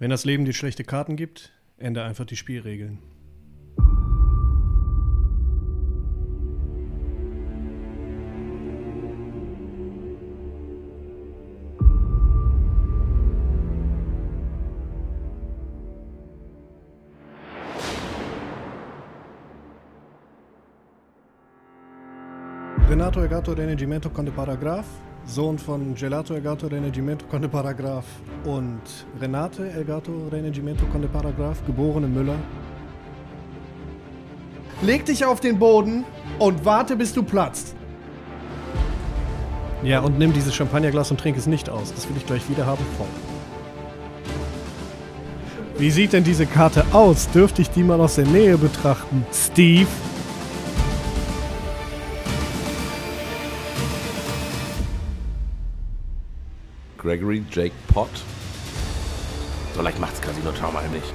Wenn das Leben dir schlechte Karten gibt, ändere einfach die Spielregeln. Renato Egato Renegimento Conde Paragraph, Sohn von Gelato Elgato Renegimento Conde Paragraph und Renate Elgato Renegimento Conde Paragraph, geborene Müller. Leg dich auf den Boden und warte, bis du platzt. Ja, und nimm dieses Champagnerglas und trink es nicht aus. Das will ich gleich wieder haben. Voll. Wie sieht denn diese Karte aus? Dürfte ich die mal aus der Nähe betrachten? Steve? Gregory Jake Pott. So leicht macht's Casino Tower nicht.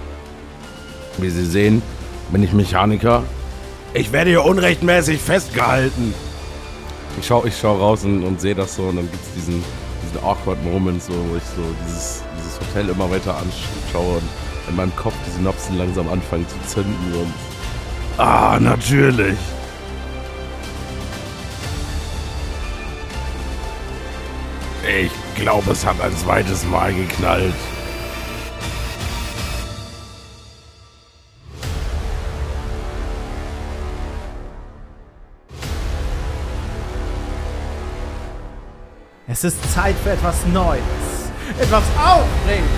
Wie Sie sehen, bin ich Mechaniker. Ich werde hier unrechtmäßig festgehalten. Ich schau, ich schau raus und, und sehe das so und dann gibt's diesen, diesen awkward Moment, so, wo ich so dieses, dieses Hotel immer weiter anschaue und in meinem Kopf die Synapsen langsam anfangen zu zünden und. Ah, natürlich! Ich glaube, es hat ein zweites Mal geknallt. Es ist Zeit für etwas Neues. Etwas Aufregendes.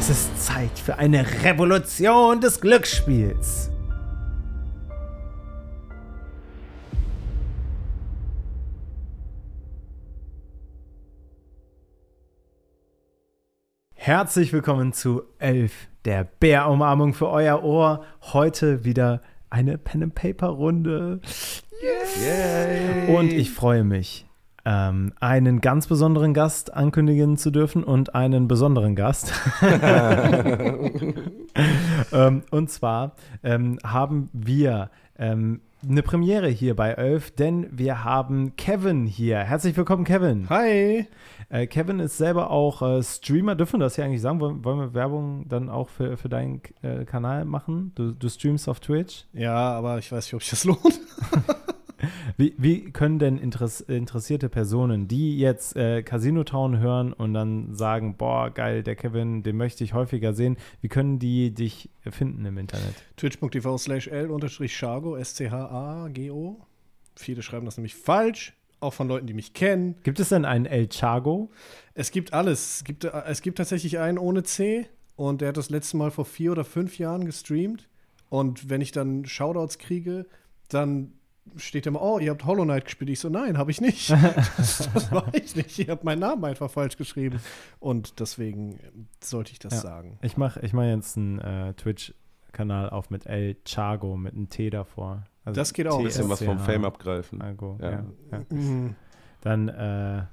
Es ist Zeit für eine Revolution des Glücksspiels. Herzlich willkommen zu 11, der Bärumarmung für euer Ohr. Heute wieder eine Pen and Paper Runde. Yay. Und ich freue mich, ähm, einen ganz besonderen Gast ankündigen zu dürfen und einen besonderen Gast. ähm, und zwar ähm, haben wir ähm, eine Premiere hier bei Elf, denn wir haben Kevin hier. Herzlich willkommen, Kevin. Hi! Äh, Kevin ist selber auch äh, Streamer. Dürfen wir das hier eigentlich sagen? Wollen, wollen wir Werbung dann auch für, für deinen äh, Kanal machen? Du, du streamst auf Twitch. Ja, aber ich weiß nicht, ob sich das lohnt. Wie, wie können denn interess interessierte Personen, die jetzt äh, Casino Town hören und dann sagen, boah, geil, der Kevin, den möchte ich häufiger sehen, wie können die dich finden im Internet? Twitch.tv slash L-Chargo, S-C-H-A-G-O. Viele schreiben das nämlich falsch, auch von Leuten, die mich kennen. Gibt es denn einen El Chago? Es gibt alles. Es gibt, äh, es gibt tatsächlich einen ohne C und der hat das letzte Mal vor vier oder fünf Jahren gestreamt. Und wenn ich dann Shoutouts kriege, dann steht immer, oh, ihr habt Hollow Knight gespielt. Ich so, nein, habe ich nicht. das, das war ich nicht. Ihr habt meinen Namen einfach falsch geschrieben. Und deswegen sollte ich das Ja. sagen. Ich mache ich mach jetzt einen äh, Twitch-Kanal auf mit El Chago, mit einem T davor. Also Das geht auch. Ein bisschen was vom. Fame abgreifen. Chago, Ja. ja. ja. Mhm. Dann, äh,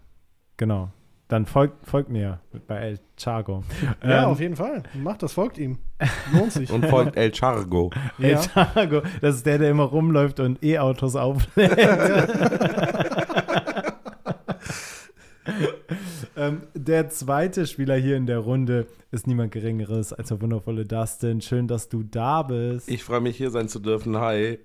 genau. Dann folgt, folgt mir bei El Chago. Ja, Ähm, auf jeden Fall. Macht das, folgt ihm. Lohnt sich. Und folgt El Chargo. El ja. Chago, das ist der, der immer rumläuft und E-Autos auflädt. ähm, der zweite Spieler hier in der Runde ist niemand Geringeres als der wundervolle Dustin. Schön, dass du da bist. Ich freue mich, hier sein zu dürfen. Hi.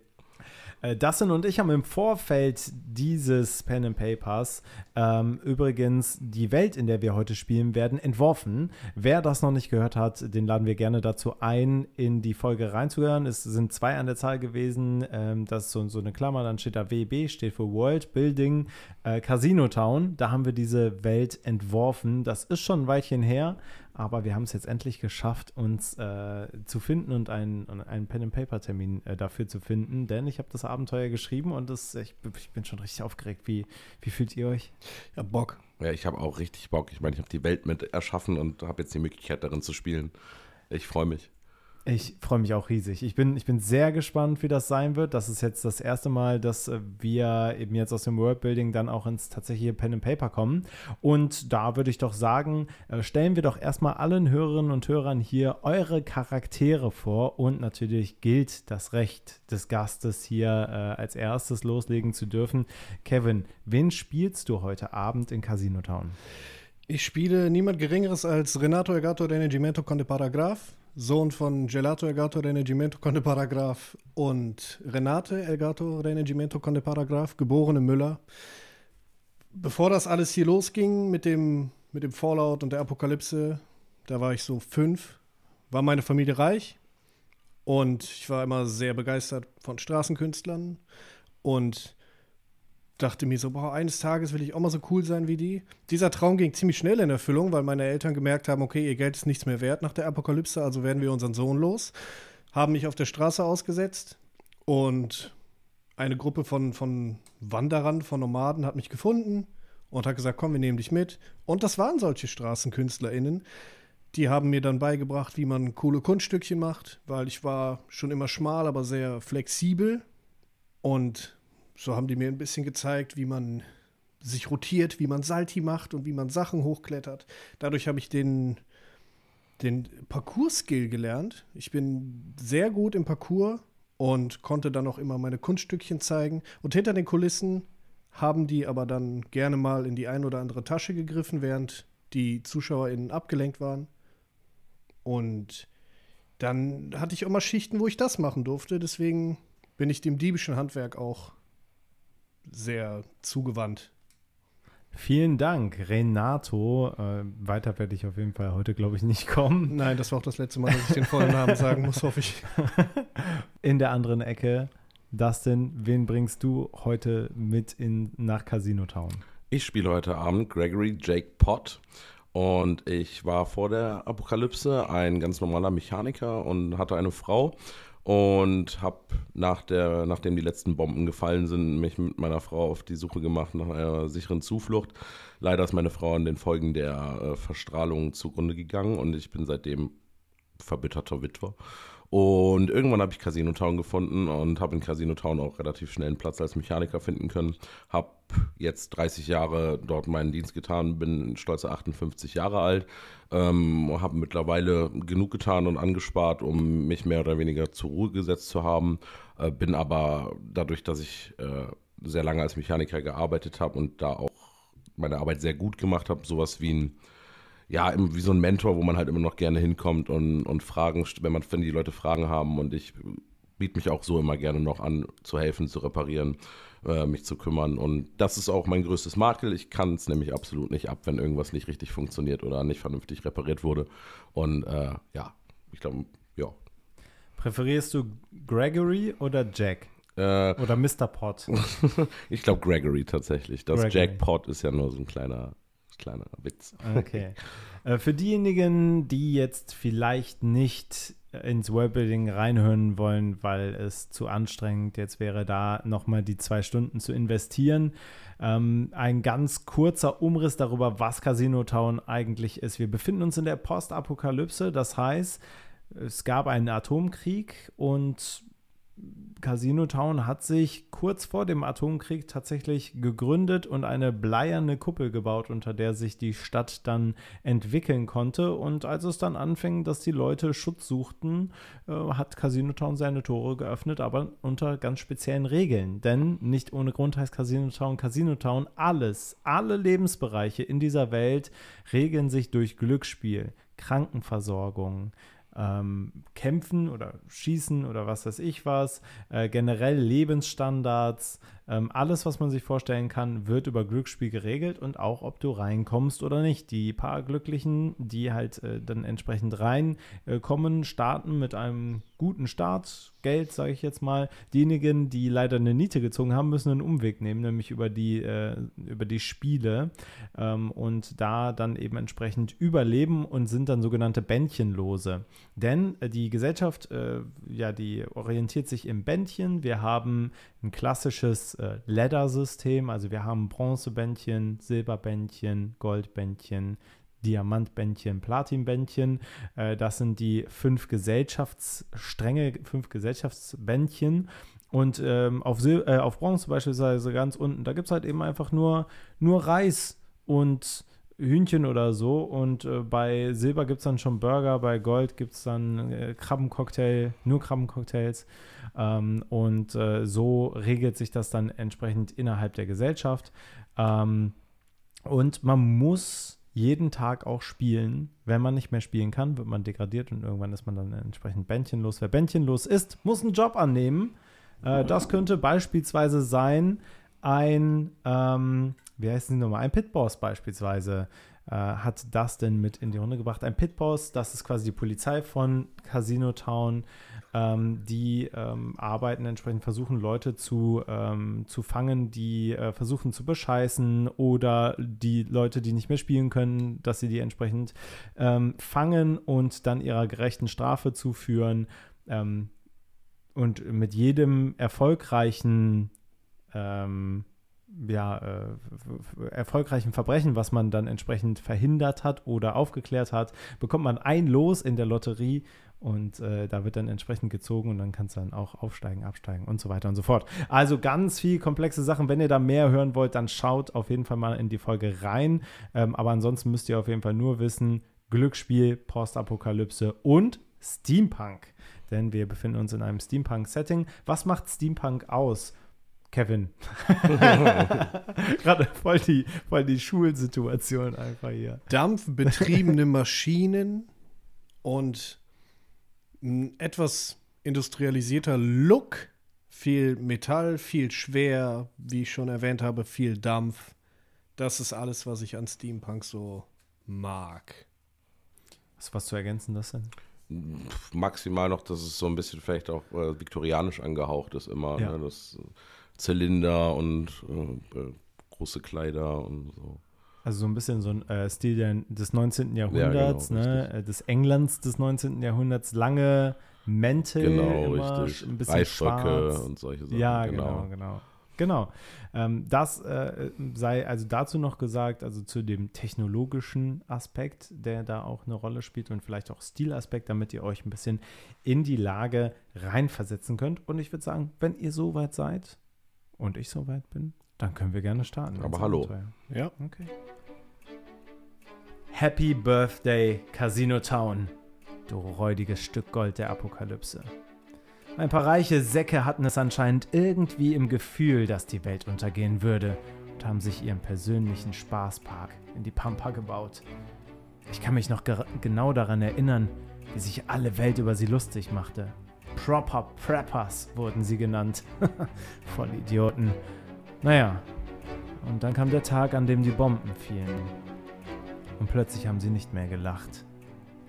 Äh, Dustin und ich haben im Vorfeld dieses Pen and Papers ähm, übrigens die Welt, in der wir heute spielen werden, entworfen. Wer das noch nicht gehört hat, den laden wir gerne dazu ein, in die Folge reinzuhören. Es sind zwei an der Zahl gewesen. Ähm, das ist so, so eine Klammer, dann steht da WB, steht für World Building äh, Casino Town. Da haben wir diese Welt entworfen. Das ist schon ein Weilchen her, aber wir haben es jetzt endlich geschafft, uns äh, zu finden und einen, einen Pen-and-Paper-Termin äh, dafür zu finden, denn ich habe das Abenteuer geschrieben und das, ich, ich bin schon richtig aufgeregt. Wie, wie fühlt ihr euch? Ja, Bock. Ja, ich habe auch richtig Bock. Ich meine, ich habe die Welt mit erschaffen und habe jetzt die Möglichkeit darin zu spielen. Ich freue mich. Ich freue mich auch riesig. Ich bin, ich bin sehr gespannt, wie das sein wird. Das ist jetzt das erste Mal, dass äh, wir eben jetzt aus dem Worldbuilding dann auch ins tatsächliche Pen and Paper kommen. Und da würde ich doch sagen, äh, stellen wir doch erstmal allen Hörerinnen und Hörern hier eure Charaktere vor. Und natürlich gilt das Recht des Gastes hier äh, als erstes loslegen zu dürfen. Kevin, wen spielst du heute Abend in Casino Town? Ich spiele niemand Geringeres als Renato Elgato Renegimento Conde Paragraph Sohn von Gelato Elgato Renegimento Conde Paragraph und Renate Elgato Renegimento Conde Paragraph, geborene Müller. Bevor das alles hier losging mit dem, mit dem Fallout und der Apokalypse, da war ich so fünf, war meine Familie reich und ich war immer sehr begeistert von Straßenkünstlern und dachte mir so, boah, eines Tages will ich auch mal so cool sein wie die. Dieser Traum ging ziemlich schnell in Erfüllung, weil meine Eltern gemerkt haben, okay, ihr Geld ist nichts mehr wert nach der Apokalypse, also werden wir unseren Sohn los. Haben mich auf der Straße ausgesetzt und eine Gruppe von, von Wanderern, von Nomaden hat mich gefunden und hat gesagt, komm, wir nehmen dich mit. Und das waren solche StraßenkünstlerInnen. Die haben mir dann beigebracht, wie man coole Kunststückchen macht, weil ich war schon immer schmal, aber sehr flexibel und so haben die mir ein bisschen gezeigt, wie man sich rotiert, wie man Salti macht und wie man Sachen hochklettert. Dadurch habe ich den, den Parcours-Skill gelernt. Ich bin sehr gut im Parcours und konnte dann auch immer meine Kunststückchen zeigen. Und hinter den Kulissen haben die aber dann gerne mal in die ein oder andere Tasche gegriffen, während die ZuschauerInnen abgelenkt waren. Und dann hatte ich immer Schichten, wo ich das machen durfte. Deswegen bin ich dem diebischen Handwerk auch sehr zugewandt. Vielen Dank, Renato. Äh, weiter werde ich auf jeden Fall heute, glaube ich, nicht kommen. Nein, das war auch das letzte Mal, dass ich den vollen Namen sagen muss, hoffe ich. In der anderen Ecke, Dustin, wen bringst du heute mit in, nach Casino Town? Ich spiele heute Abend Gregory Jake Pott. Und ich war vor der Apokalypse ein ganz normaler Mechaniker und hatte eine Frau und habe nach nachdem die letzten Bomben gefallen sind, mich mit meiner Frau auf die Suche gemacht nach einer sicheren Zuflucht. Leider ist meine Frau an den Folgen der äh, Verstrahlung zugrunde gegangen und ich bin seitdem verbitterter Witwer. Und irgendwann habe ich Casino Town gefunden und habe in Casino Town auch relativ schnell einen Platz als Mechaniker finden können. Habe jetzt 30 Jahre dort meinen Dienst getan, bin stolze 58 Jahre alt, ähm, habe mittlerweile genug getan und angespart, um mich mehr oder weniger zur Ruhe gesetzt zu haben. Äh, bin aber dadurch, dass ich äh, sehr lange als Mechaniker gearbeitet habe und da auch meine Arbeit sehr gut gemacht habe, sowas wie ein ja, wie so ein Mentor, wo man halt immer noch gerne hinkommt und, und Fragen, wenn man, wenn die Leute Fragen haben und ich biete mich auch so immer gerne noch an, zu helfen, zu reparieren, äh, mich zu kümmern. Und das ist auch mein größtes Makel. Ich kann es nämlich absolut nicht ab, wenn irgendwas nicht richtig funktioniert oder nicht vernünftig repariert wurde. Und äh, ja, ich glaube, ja. Präferierst du Gregory oder Jack? Äh, oder Mr. Pot? ich glaube Gregory tatsächlich. Das Gregory. Jack Pot ist ja nur so ein kleiner kleiner Witz. Okay. äh, für diejenigen, die jetzt vielleicht nicht ins Worldbuilding reinhören wollen, weil es zu anstrengend jetzt wäre, da nochmal die zwei Stunden zu investieren. Ähm, ein ganz kurzer Umriss darüber, was Casino Town eigentlich ist. Wir befinden uns in der Postapokalypse, das heißt, es gab einen Atomkrieg und Casino Town hat sich kurz vor dem Atomkrieg tatsächlich gegründet und eine bleierne Kuppel gebaut, unter der sich die Stadt dann entwickeln konnte. Und als es dann anfing, dass die Leute Schutz suchten, äh, hat Casino Town seine Tore geöffnet, aber unter ganz speziellen Regeln. Denn nicht ohne Grund heißt Casino Town Casino Town. Alles, alle Lebensbereiche in dieser Welt regeln sich durch Glücksspiel, Krankenversorgung, ähm, Kämpfen oder Schießen oder was weiß ich was, äh, generell Lebensstandards, ähm, alles, was man sich vorstellen kann, wird über Glücksspiel geregelt und auch, ob du reinkommst oder nicht. Die paar Glücklichen, die halt äh, dann entsprechend reinkommen, äh, starten mit einem guten Start, Geld, sage ich jetzt mal. Diejenigen, die leider eine Niete gezogen haben, müssen einen Umweg nehmen, nämlich über die, äh, über die Spiele ähm, und da dann eben entsprechend überleben und sind dann sogenannte Bändchenlose. Denn äh, die Gesellschaft, äh, ja, die orientiert sich im Bändchen. Wir haben ein klassisches äh, Ladder-System. Also wir haben Bronzebändchen, Silberbändchen, Goldbändchen, Diamantbändchen, Platinbändchen. Äh, das sind die fünf Gesellschaftsstränge, fünf Gesellschaftsbändchen. Und ähm, auf, Sil äh, auf Bronze beispielsweise ganz unten, da gibt es halt eben einfach nur, nur Reis und Hühnchen oder so. Und äh, bei Silber gibt es dann schon Burger, bei Gold gibt es dann äh, Krabbencocktail, nur Krabbencocktails. Ähm, und äh, so regelt sich das dann entsprechend innerhalb der Gesellschaft. Ähm, und man muss jeden Tag auch spielen. Wenn man nicht mehr spielen kann, wird man degradiert und irgendwann ist man dann entsprechend bändchenlos. Wer bändchenlos ist, muss einen Job annehmen. Äh, das könnte beispielsweise sein, ein, ähm, wie heißt die nochmal, ein Pitboss beispielsweise äh, hat das denn mit in die Runde gebracht. Ein Pitboss, das ist quasi die Polizei von Casino Town, ähm, die ähm, arbeiten entsprechend, versuchen Leute zu, ähm, zu fangen, die äh, versuchen zu bescheißen oder die Leute, die nicht mehr spielen können, dass sie die entsprechend ähm, fangen und dann ihrer gerechten Strafe zuführen. Ähm, und mit jedem erfolgreichen ähm, ja, äh, erfolgreichen Verbrechen, was man dann entsprechend verhindert hat oder aufgeklärt hat, bekommt man ein Los in der Lotterie und äh, da wird dann entsprechend gezogen und dann kannst du dann auch aufsteigen, absteigen und so weiter und so fort. Also ganz viel komplexe Sachen. Wenn ihr da mehr hören wollt, dann schaut auf jeden Fall mal in die Folge rein. Ähm, aber ansonsten müsst ihr auf jeden Fall nur wissen, Glücksspiel, Postapokalypse und Steampunk. Denn wir befinden uns in einem Steampunk-Setting. Was macht Steampunk aus? Kevin. Gerade voll die, voll die Schulsituation einfach hier. Dampfbetriebene Maschinen und ein etwas industrialisierter Look. Viel Metall, viel schwer, wie ich schon erwähnt habe, viel Dampf. Das ist alles, was ich an Steampunk so mag. Was, was zu ergänzen das denn? Maximal noch, dass es so ein bisschen vielleicht auch äh, viktorianisch angehaucht ist immer. Ja. Ne? Das Zylinder und äh, äh, große Kleider und so. Also so ein bisschen so ein äh, Stil des 19. Jahrhunderts, genau, ne? Des Englands des 19. Jahrhunderts, lange Mäntel, Genau, immer, richtig. ein bisschen Reifröcke und solche Sachen. Ja, genau, genau. Genau. Ähm, das äh, sei also dazu noch gesagt, also zu dem technologischen Aspekt, der da auch eine Rolle spielt und vielleicht auch Stilaspekt, damit ihr euch ein bisschen in die Lage reinversetzen könnt. Und ich würde sagen, wenn ihr soweit seid und ich soweit bin, dann können wir gerne starten. Aber hallo. Abenteuer. Ja. Okay. Happy Birthday, Casino Town, du räudiges Stück Gold der Apokalypse. Ein paar reiche Säcke hatten es anscheinend irgendwie im Gefühl, dass die Welt untergehen würde und haben sich ihren persönlichen Spaßpark in die Pampa gebaut. Ich kann mich noch genau daran erinnern, wie sich alle Welt über sie lustig machte. Proper Preppers wurden sie genannt. Voll Idioten. Naja, und dann kam der Tag, an dem die Bomben fielen. Und plötzlich haben sie nicht mehr gelacht.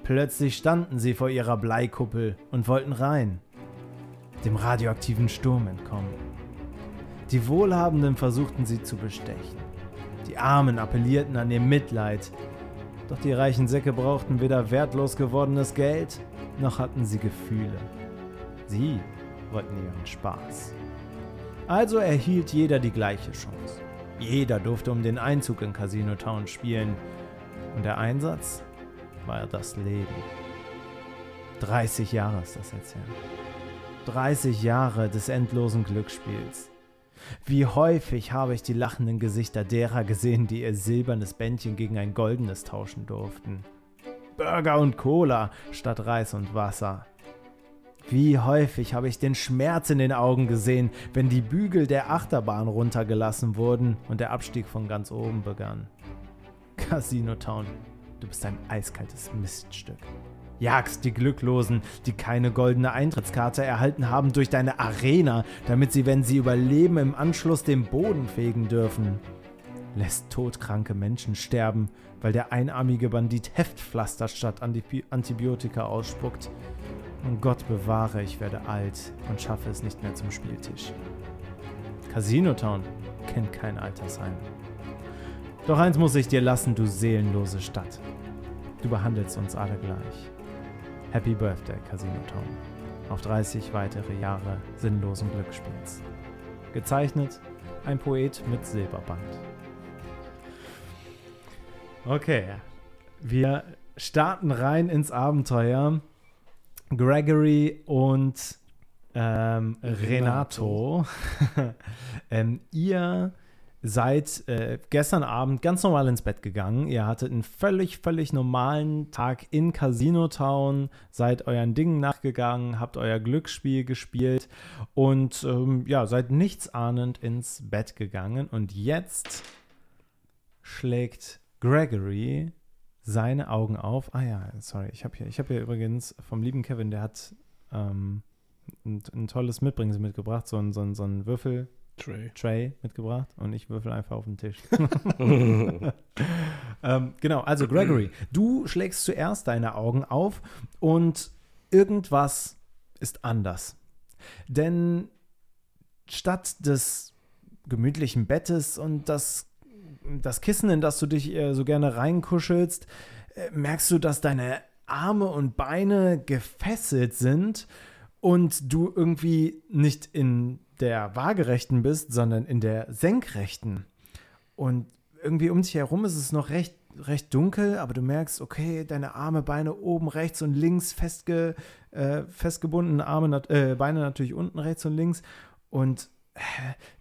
Plötzlich standen sie vor ihrer Bleikuppel und wollten rein. Dem radioaktiven Sturm entkommen. Die Wohlhabenden versuchten sie zu bestechen. Die Armen appellierten an ihr Mitleid. Doch die reichen Säcke brauchten weder wertlos gewordenes Geld, noch hatten sie Gefühle. Sie wollten ihren Spaß. Also erhielt jeder die gleiche Chance. Jeder durfte um den Einzug in Casino Town spielen. Und der Einsatz war das Leben. 30 Jahre ist das jetzt her. 30 Jahre des endlosen Glücksspiels. Wie häufig habe ich die lachenden Gesichter derer gesehen, die ihr silbernes Bändchen gegen ein goldenes tauschen durften. Burger und Cola statt Reis und Wasser. Wie häufig habe ich den Schmerz in den Augen gesehen, wenn die Bügel der Achterbahn runtergelassen wurden und der Abstieg von ganz oben begann. Casino Town, du bist ein eiskaltes Miststück. Jagst die Glücklosen, die keine goldene Eintrittskarte erhalten haben, durch deine Arena, damit sie, wenn sie überleben, im Anschluss den Boden fegen dürfen. Lässt todkranke Menschen sterben, weil der einarmige Bandit Heftpflaster statt Antibi- Antibiotika ausspuckt. Und Gott bewahre, ich werde alt und schaffe es nicht mehr zum Spieltisch. Casino Town kennt kein Altersheim. Doch eins muss ich dir lassen, du seelenlose Stadt. Du behandelst uns alle gleich. Happy Birthday, Casino Town. Auf 30 weitere Jahre sinnlosen Glücksspiels. Gezeichnet ein Poet mit Silberband. Okay. Wir starten rein ins Abenteuer. Gregory und ähm, Renato. ähm, ihr seid äh, gestern Abend ganz normal ins Bett gegangen. Ihr hattet einen völlig, völlig normalen Tag in Casino Town, seid euren Dingen nachgegangen, habt euer Glücksspiel gespielt und ähm, ja, seid nichtsahnend ins Bett gegangen. Und jetzt schlägt Gregory seine Augen auf. Ah ja, sorry, ich habe hier, hab hier übrigens vom lieben Kevin, der hat ähm, ein, ein, tolles Mitbringsel mitgebracht, so ein, so ein, so ein Würfel. Tray. Tray mitgebracht und ich würfel einfach auf den Tisch. ähm, genau, also Gregory, du schlägst zuerst deine Augen auf und irgendwas ist anders. Denn statt des gemütlichen Bettes und das, das Kissen, in das du dich äh, so gerne reinkuschelst, äh, merkst du, dass deine Arme und Beine gefesselt sind und du irgendwie nicht in der waagerechten bist, sondern in der senkrechten. Und irgendwie um dich herum ist es noch recht, recht dunkel, aber du merkst, okay, deine Arme, Beine oben rechts und links festge, äh, festgebunden, Arme, äh, Beine natürlich unten rechts und links. Und äh,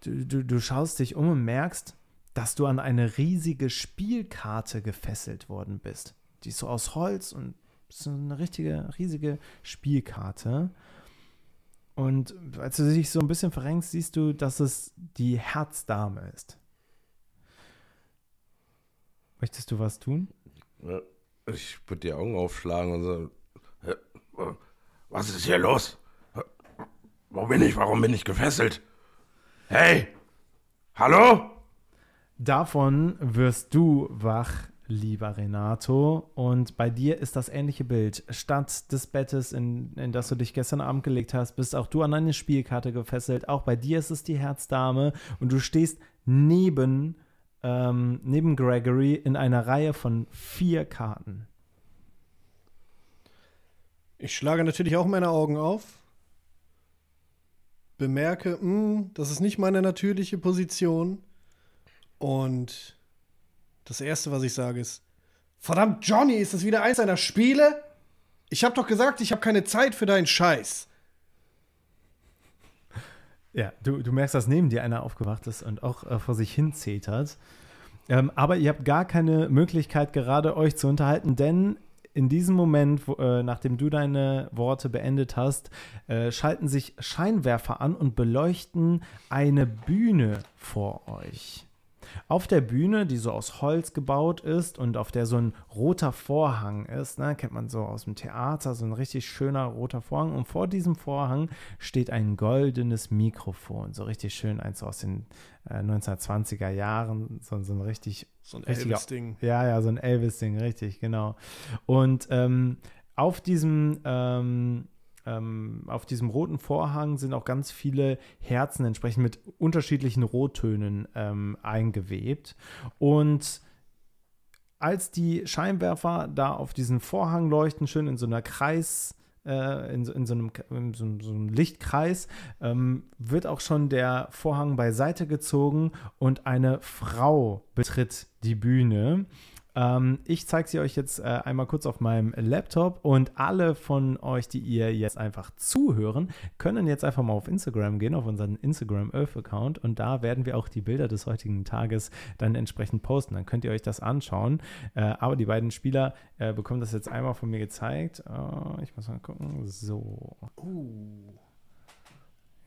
du, du, du schaust dich um und merkst, dass du an eine riesige Spielkarte gefesselt worden bist. Die ist so aus Holz und so eine richtige, riesige Spielkarte. Und als du dich so ein bisschen verrenkst, siehst du, dass es die Herzdame ist. Möchtest du was tun? Ich würde die Augen aufschlagen und so. Was ist hier los? Wo bin ich? Warum bin ich gefesselt? Hey! Hallo? Davon wirst du wach, lieber Renato. Und bei dir ist das ähnliche Bild. Statt des Bettes, in, in das du dich gestern Abend gelegt hast, bist auch du an eine Spielkarte gefesselt. Auch bei dir ist es die Herzdame und du stehst neben, ähm, neben Gregory in einer Reihe von vier Karten. Ich schlage natürlich auch meine Augen auf, bemerke, mh, hm, das ist nicht meine natürliche Position und das Erste, was ich sage, ist: Verdammt, Johnny, ist das wieder eins deiner Spiele? Ich hab doch gesagt, ich habe keine Zeit für deinen Scheiß. Ja, du, du merkst, dass neben dir einer aufgewacht ist und auch äh, vor sich hin zetert. Ähm, aber ihr habt gar keine Möglichkeit, gerade euch zu unterhalten, denn in diesem Moment, wo, äh, nachdem du deine Worte beendet hast, äh, schalten sich Scheinwerfer an und beleuchten eine Bühne vor euch. Auf der Bühne, die so aus Holz gebaut ist und auf der so ein roter Vorhang ist, ne, kennt man so aus dem Theater, so ein richtig schöner roter Vorhang. Und vor diesem Vorhang steht ein goldenes Mikrofon, so richtig schön, eins aus den äh, 1920er Jahren, so, so ein richtig. So ein Elvis-Ding. Ja, ja, so ein Elvis-Ding, richtig, genau. Und ähm, auf diesem ähm, ähm, auf diesem roten Vorhang sind auch ganz viele Herzen entsprechend mit unterschiedlichen Rottönen ähm, eingewebt. Und als die Scheinwerfer da auf diesen Vorhang leuchten, schön in so einer Kreis, äh, in, in, so einem, in so, einem Lichtkreis, ähm, wird auch schon der Vorhang beiseite gezogen und eine Frau betritt die Bühne. Ähm, ich zeige sie euch jetzt äh, einmal kurz auf meinem Laptop und alle von euch, die ihr jetzt einfach zuhören, können jetzt einfach mal auf Instagram gehen, auf unseren Instagram Earth-Account und da werden wir auch die Bilder des heutigen Tages dann entsprechend posten. Dann könnt ihr euch das anschauen. Äh, aber die beiden Spieler äh, bekommen das jetzt einmal von mir gezeigt. Oh, ich muss mal gucken. So. Uh.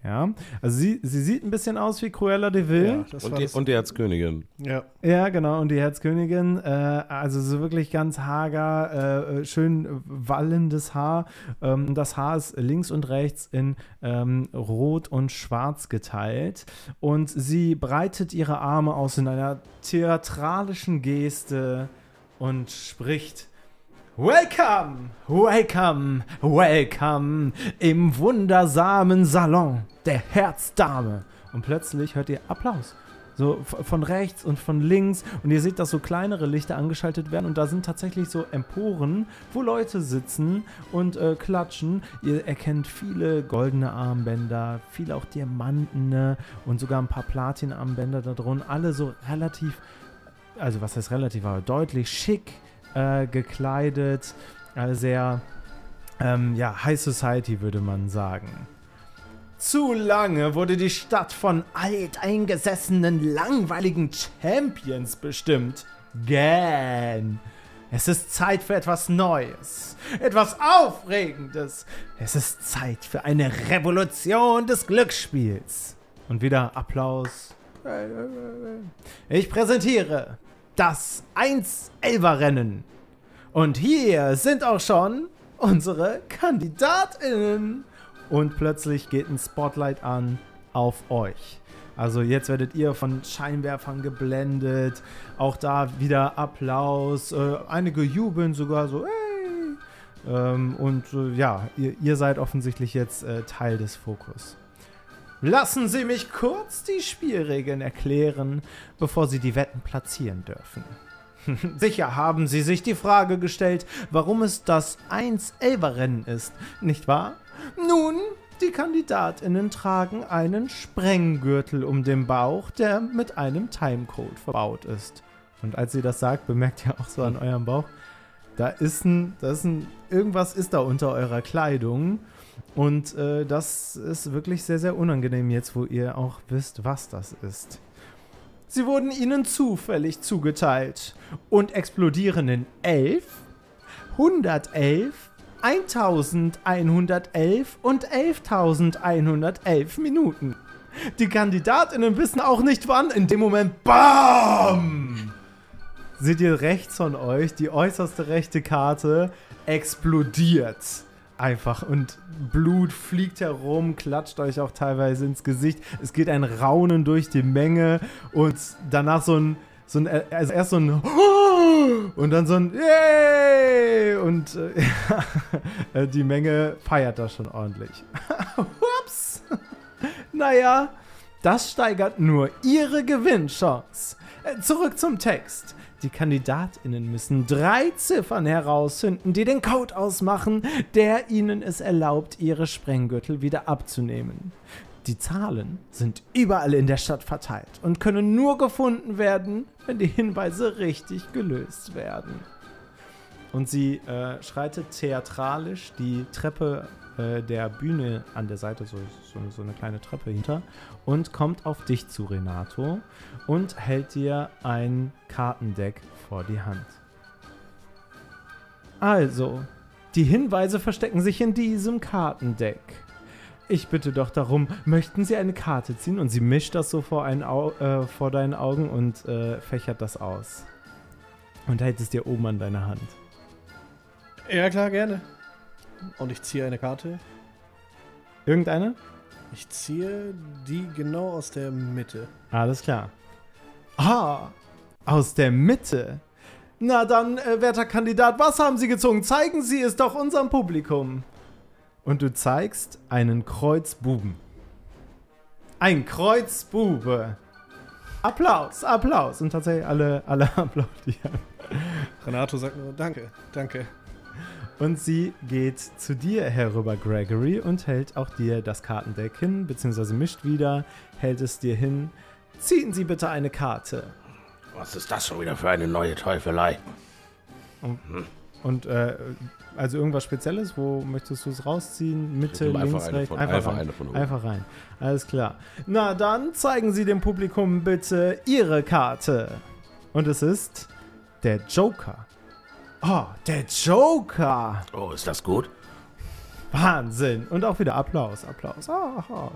Ja, also sie, sie sieht ein bisschen aus wie Cruella de Vil. Ja, und, die, und die Herzkönigin. Ja. Ja, genau, und die Herzkönigin. Äh, also so wirklich ganz hager, äh, schön wallendes Haar. Ähm, das Haar ist links und rechts in ähm, rot und schwarz geteilt. Und sie breitet ihre Arme aus in einer theatralischen Geste und spricht Welcome, welcome, welcome im wundersamen Salon der Herzdame. Und plötzlich hört ihr Applaus. So von rechts und von links. Und ihr seht, dass so kleinere Lichter angeschaltet werden. Und da sind tatsächlich so Emporen, wo Leute sitzen und äh, klatschen. Ihr erkennt viele goldene Armbänder, viele auch Diamantene und sogar ein paar Platinarmbänder da drin. Alle so relativ, also was heißt relativ, aber deutlich schick äh, gekleidet, äh, sehr ähm, ja, High Society würde man sagen. Zu lange wurde die Stadt von alteingesessenen, langweiligen Champions bestimmt. Gähn. Es ist Zeit für etwas Neues, etwas Aufregendes. Es ist Zeit für eine Revolution des Glücksspiels. Und wieder Applaus. Ich präsentiere das 1-11er-Rennen. Und hier sind auch schon unsere KandidatInnen. Und plötzlich geht ein Spotlight an auf euch. Also jetzt werdet ihr von Scheinwerfern geblendet. Auch da wieder Applaus. Äh, einige jubeln sogar so, hey. Ähm, und äh, ja, ihr, ihr, seid offensichtlich jetzt äh, Teil des Fokus. Lassen Sie mich kurz die Spielregeln erklären, bevor Sie die Wetten platzieren dürfen. Sicher haben Sie sich die Frage gestellt, warum es das 1-11-Rennen ist, nicht wahr? Nun, die KandidatInnen tragen einen Sprenggürtel um den Bauch, der mit einem Timecode verbaut ist. Und als sie das sagt, bemerkt ihr auch so an eurem Bauch, da ist ein, da ist ein, irgendwas ist da unter eurer Kleidung. Und äh, das ist wirklich sehr, sehr unangenehm jetzt, wo ihr auch wisst, was das ist. Sie wurden ihnen zufällig zugeteilt und explodieren in 11, 111, 1111 und 11111 Minuten. Die Kandidatinnen wissen auch nicht wann. In dem Moment, BAM! Seht ihr rechts von euch, die äußerste rechte Karte explodiert. Einfach und Blut fliegt herum, klatscht euch auch teilweise ins Gesicht. Es geht ein Raunen durch die Menge und danach so ein so ein, also erst so ein und dann so ein Yay! Und äh, die Menge feiert das schon ordentlich. Ups! naja, das steigert nur ihre Gewinnchance. Äh, zurück zum Text. Die KandidatInnen müssen drei Ziffern herausfinden, die den Code ausmachen, der ihnen es erlaubt, ihre Sprenggürtel wieder abzunehmen. Die Zahlen sind überall in der Stadt verteilt und können nur gefunden werden, wenn die Hinweise richtig gelöst werden. Und sie äh, schreitet theatralisch die Treppe äh, der Bühne an der Seite, so, so, so, eine kleine Treppe hinter, und kommt auf dich zu, Renato, und hält dir ein Kartendeck vor die Hand. Also, die Hinweise verstecken sich in diesem Kartendeck. Ich bitte doch darum, möchten Sie eine Karte ziehen? Und sie mischt das so vor, Au äh, vor deinen Augen und äh, fächert das aus. Und hält es dir oben an deine Hand. Ja, klar, gerne. Und ich ziehe eine Karte. Irgendeine? Ich ziehe die genau aus der Mitte. Alles klar. Ah, aus der Mitte. Na dann, äh, werter Kandidat, was haben Sie gezogen? Zeigen Sie es doch unserem Publikum und du zeigst einen Kreuzbuben. Ein Kreuzbube. Applaus, Applaus. Und tatsächlich alle, alle applaudieren. Renato sagt nur Danke, danke. Und sie geht zu dir herüber, Gregory, und hält auch dir das Kartendeck hin, beziehungsweise mischt wieder, hält es dir hin. Ziehen Sie bitte eine Karte. Was ist das schon wieder für eine neue Teufelei? Und, hm. und äh, also irgendwas Spezielles? Wo möchtest du es rausziehen? Mitte, links, rechts? Einfach, einfach, rein. einfach rein. Alles klar. Na dann zeigen Sie dem Publikum bitte Ihre Karte. Und es ist der Joker. Oh, der Joker. Oh, ist das gut? Wahnsinn. Und auch wieder Applaus, Applaus. Aha.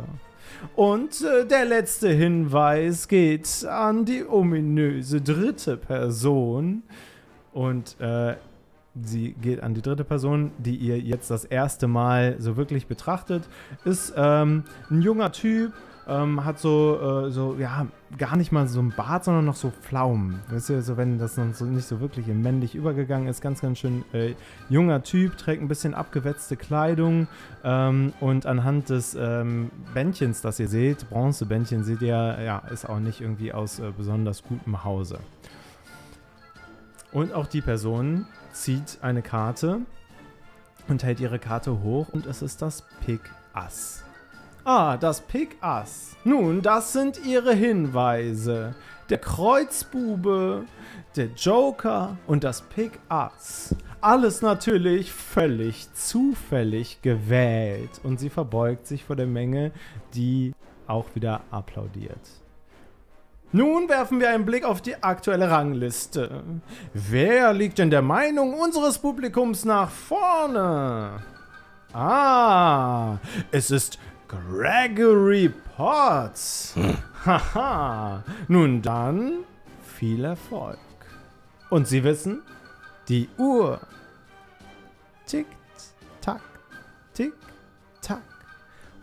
Und äh, der letzte Hinweis geht an die ominöse dritte Person. Und äh, sie geht an die dritte Person, die ihr jetzt das erste Mal so wirklich betrachtet. Ist ähm, ein junger Typ, ähm, hat so, äh, so, ja, gar nicht mal so ein Bart, sondern noch so Pflaumen. Weißt du, so wenn das so nicht so wirklich in männlich übergegangen ist, ganz, ganz schön äh, junger Typ, trägt ein bisschen abgewetzte Kleidung ähm, und anhand des ähm, Bändchens, das ihr seht, Bronzebändchen, seht ihr, ja, ist auch nicht irgendwie aus äh, besonders gutem Hause. Und auch die Person zieht eine Karte und hält ihre Karte hoch und es ist das Pik Ass. Ah, das Pick Ass. Nun, das sind ihre Hinweise. Der Kreuzbube, der Joker und das Pick Ass. Alles natürlich völlig zufällig gewählt. Und sie verbeugt sich vor der Menge, die auch wieder applaudiert. Nun werfen wir einen Blick auf die aktuelle Rangliste. Wer liegt in der Meinung unseres Publikums nach vorne? Ah, es ist Gregory Potts. Haha. Nun dann, viel Erfolg. Und Sie wissen, die Uhr tickt, tack, tick, tack.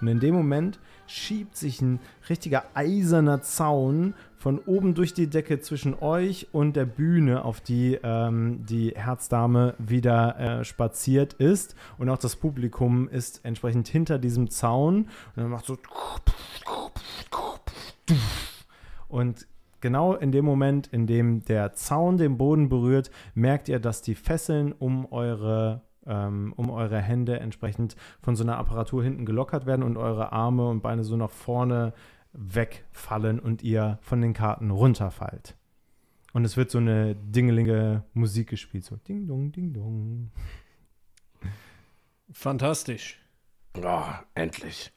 Und in dem Moment schiebt sich ein richtiger eiserner Zaun von oben durch die Decke zwischen euch und der Bühne, auf die ähm, die Herzdame wieder äh, spaziert ist. Und auch das Publikum ist entsprechend hinter diesem Zaun. Und dann macht so. Und genau in dem Moment, in dem der Zaun den Boden berührt, merkt ihr, dass die Fesseln um eure ähm, um eure Hände entsprechend von so einer Apparatur hinten gelockert werden und eure Arme und Beine so nach vorne wegfallen und ihr von den Karten runterfallt. Und es wird so eine dingelinge Musik gespielt, so Ding Dong, Ding Dong. Fantastisch. Oh, endlich.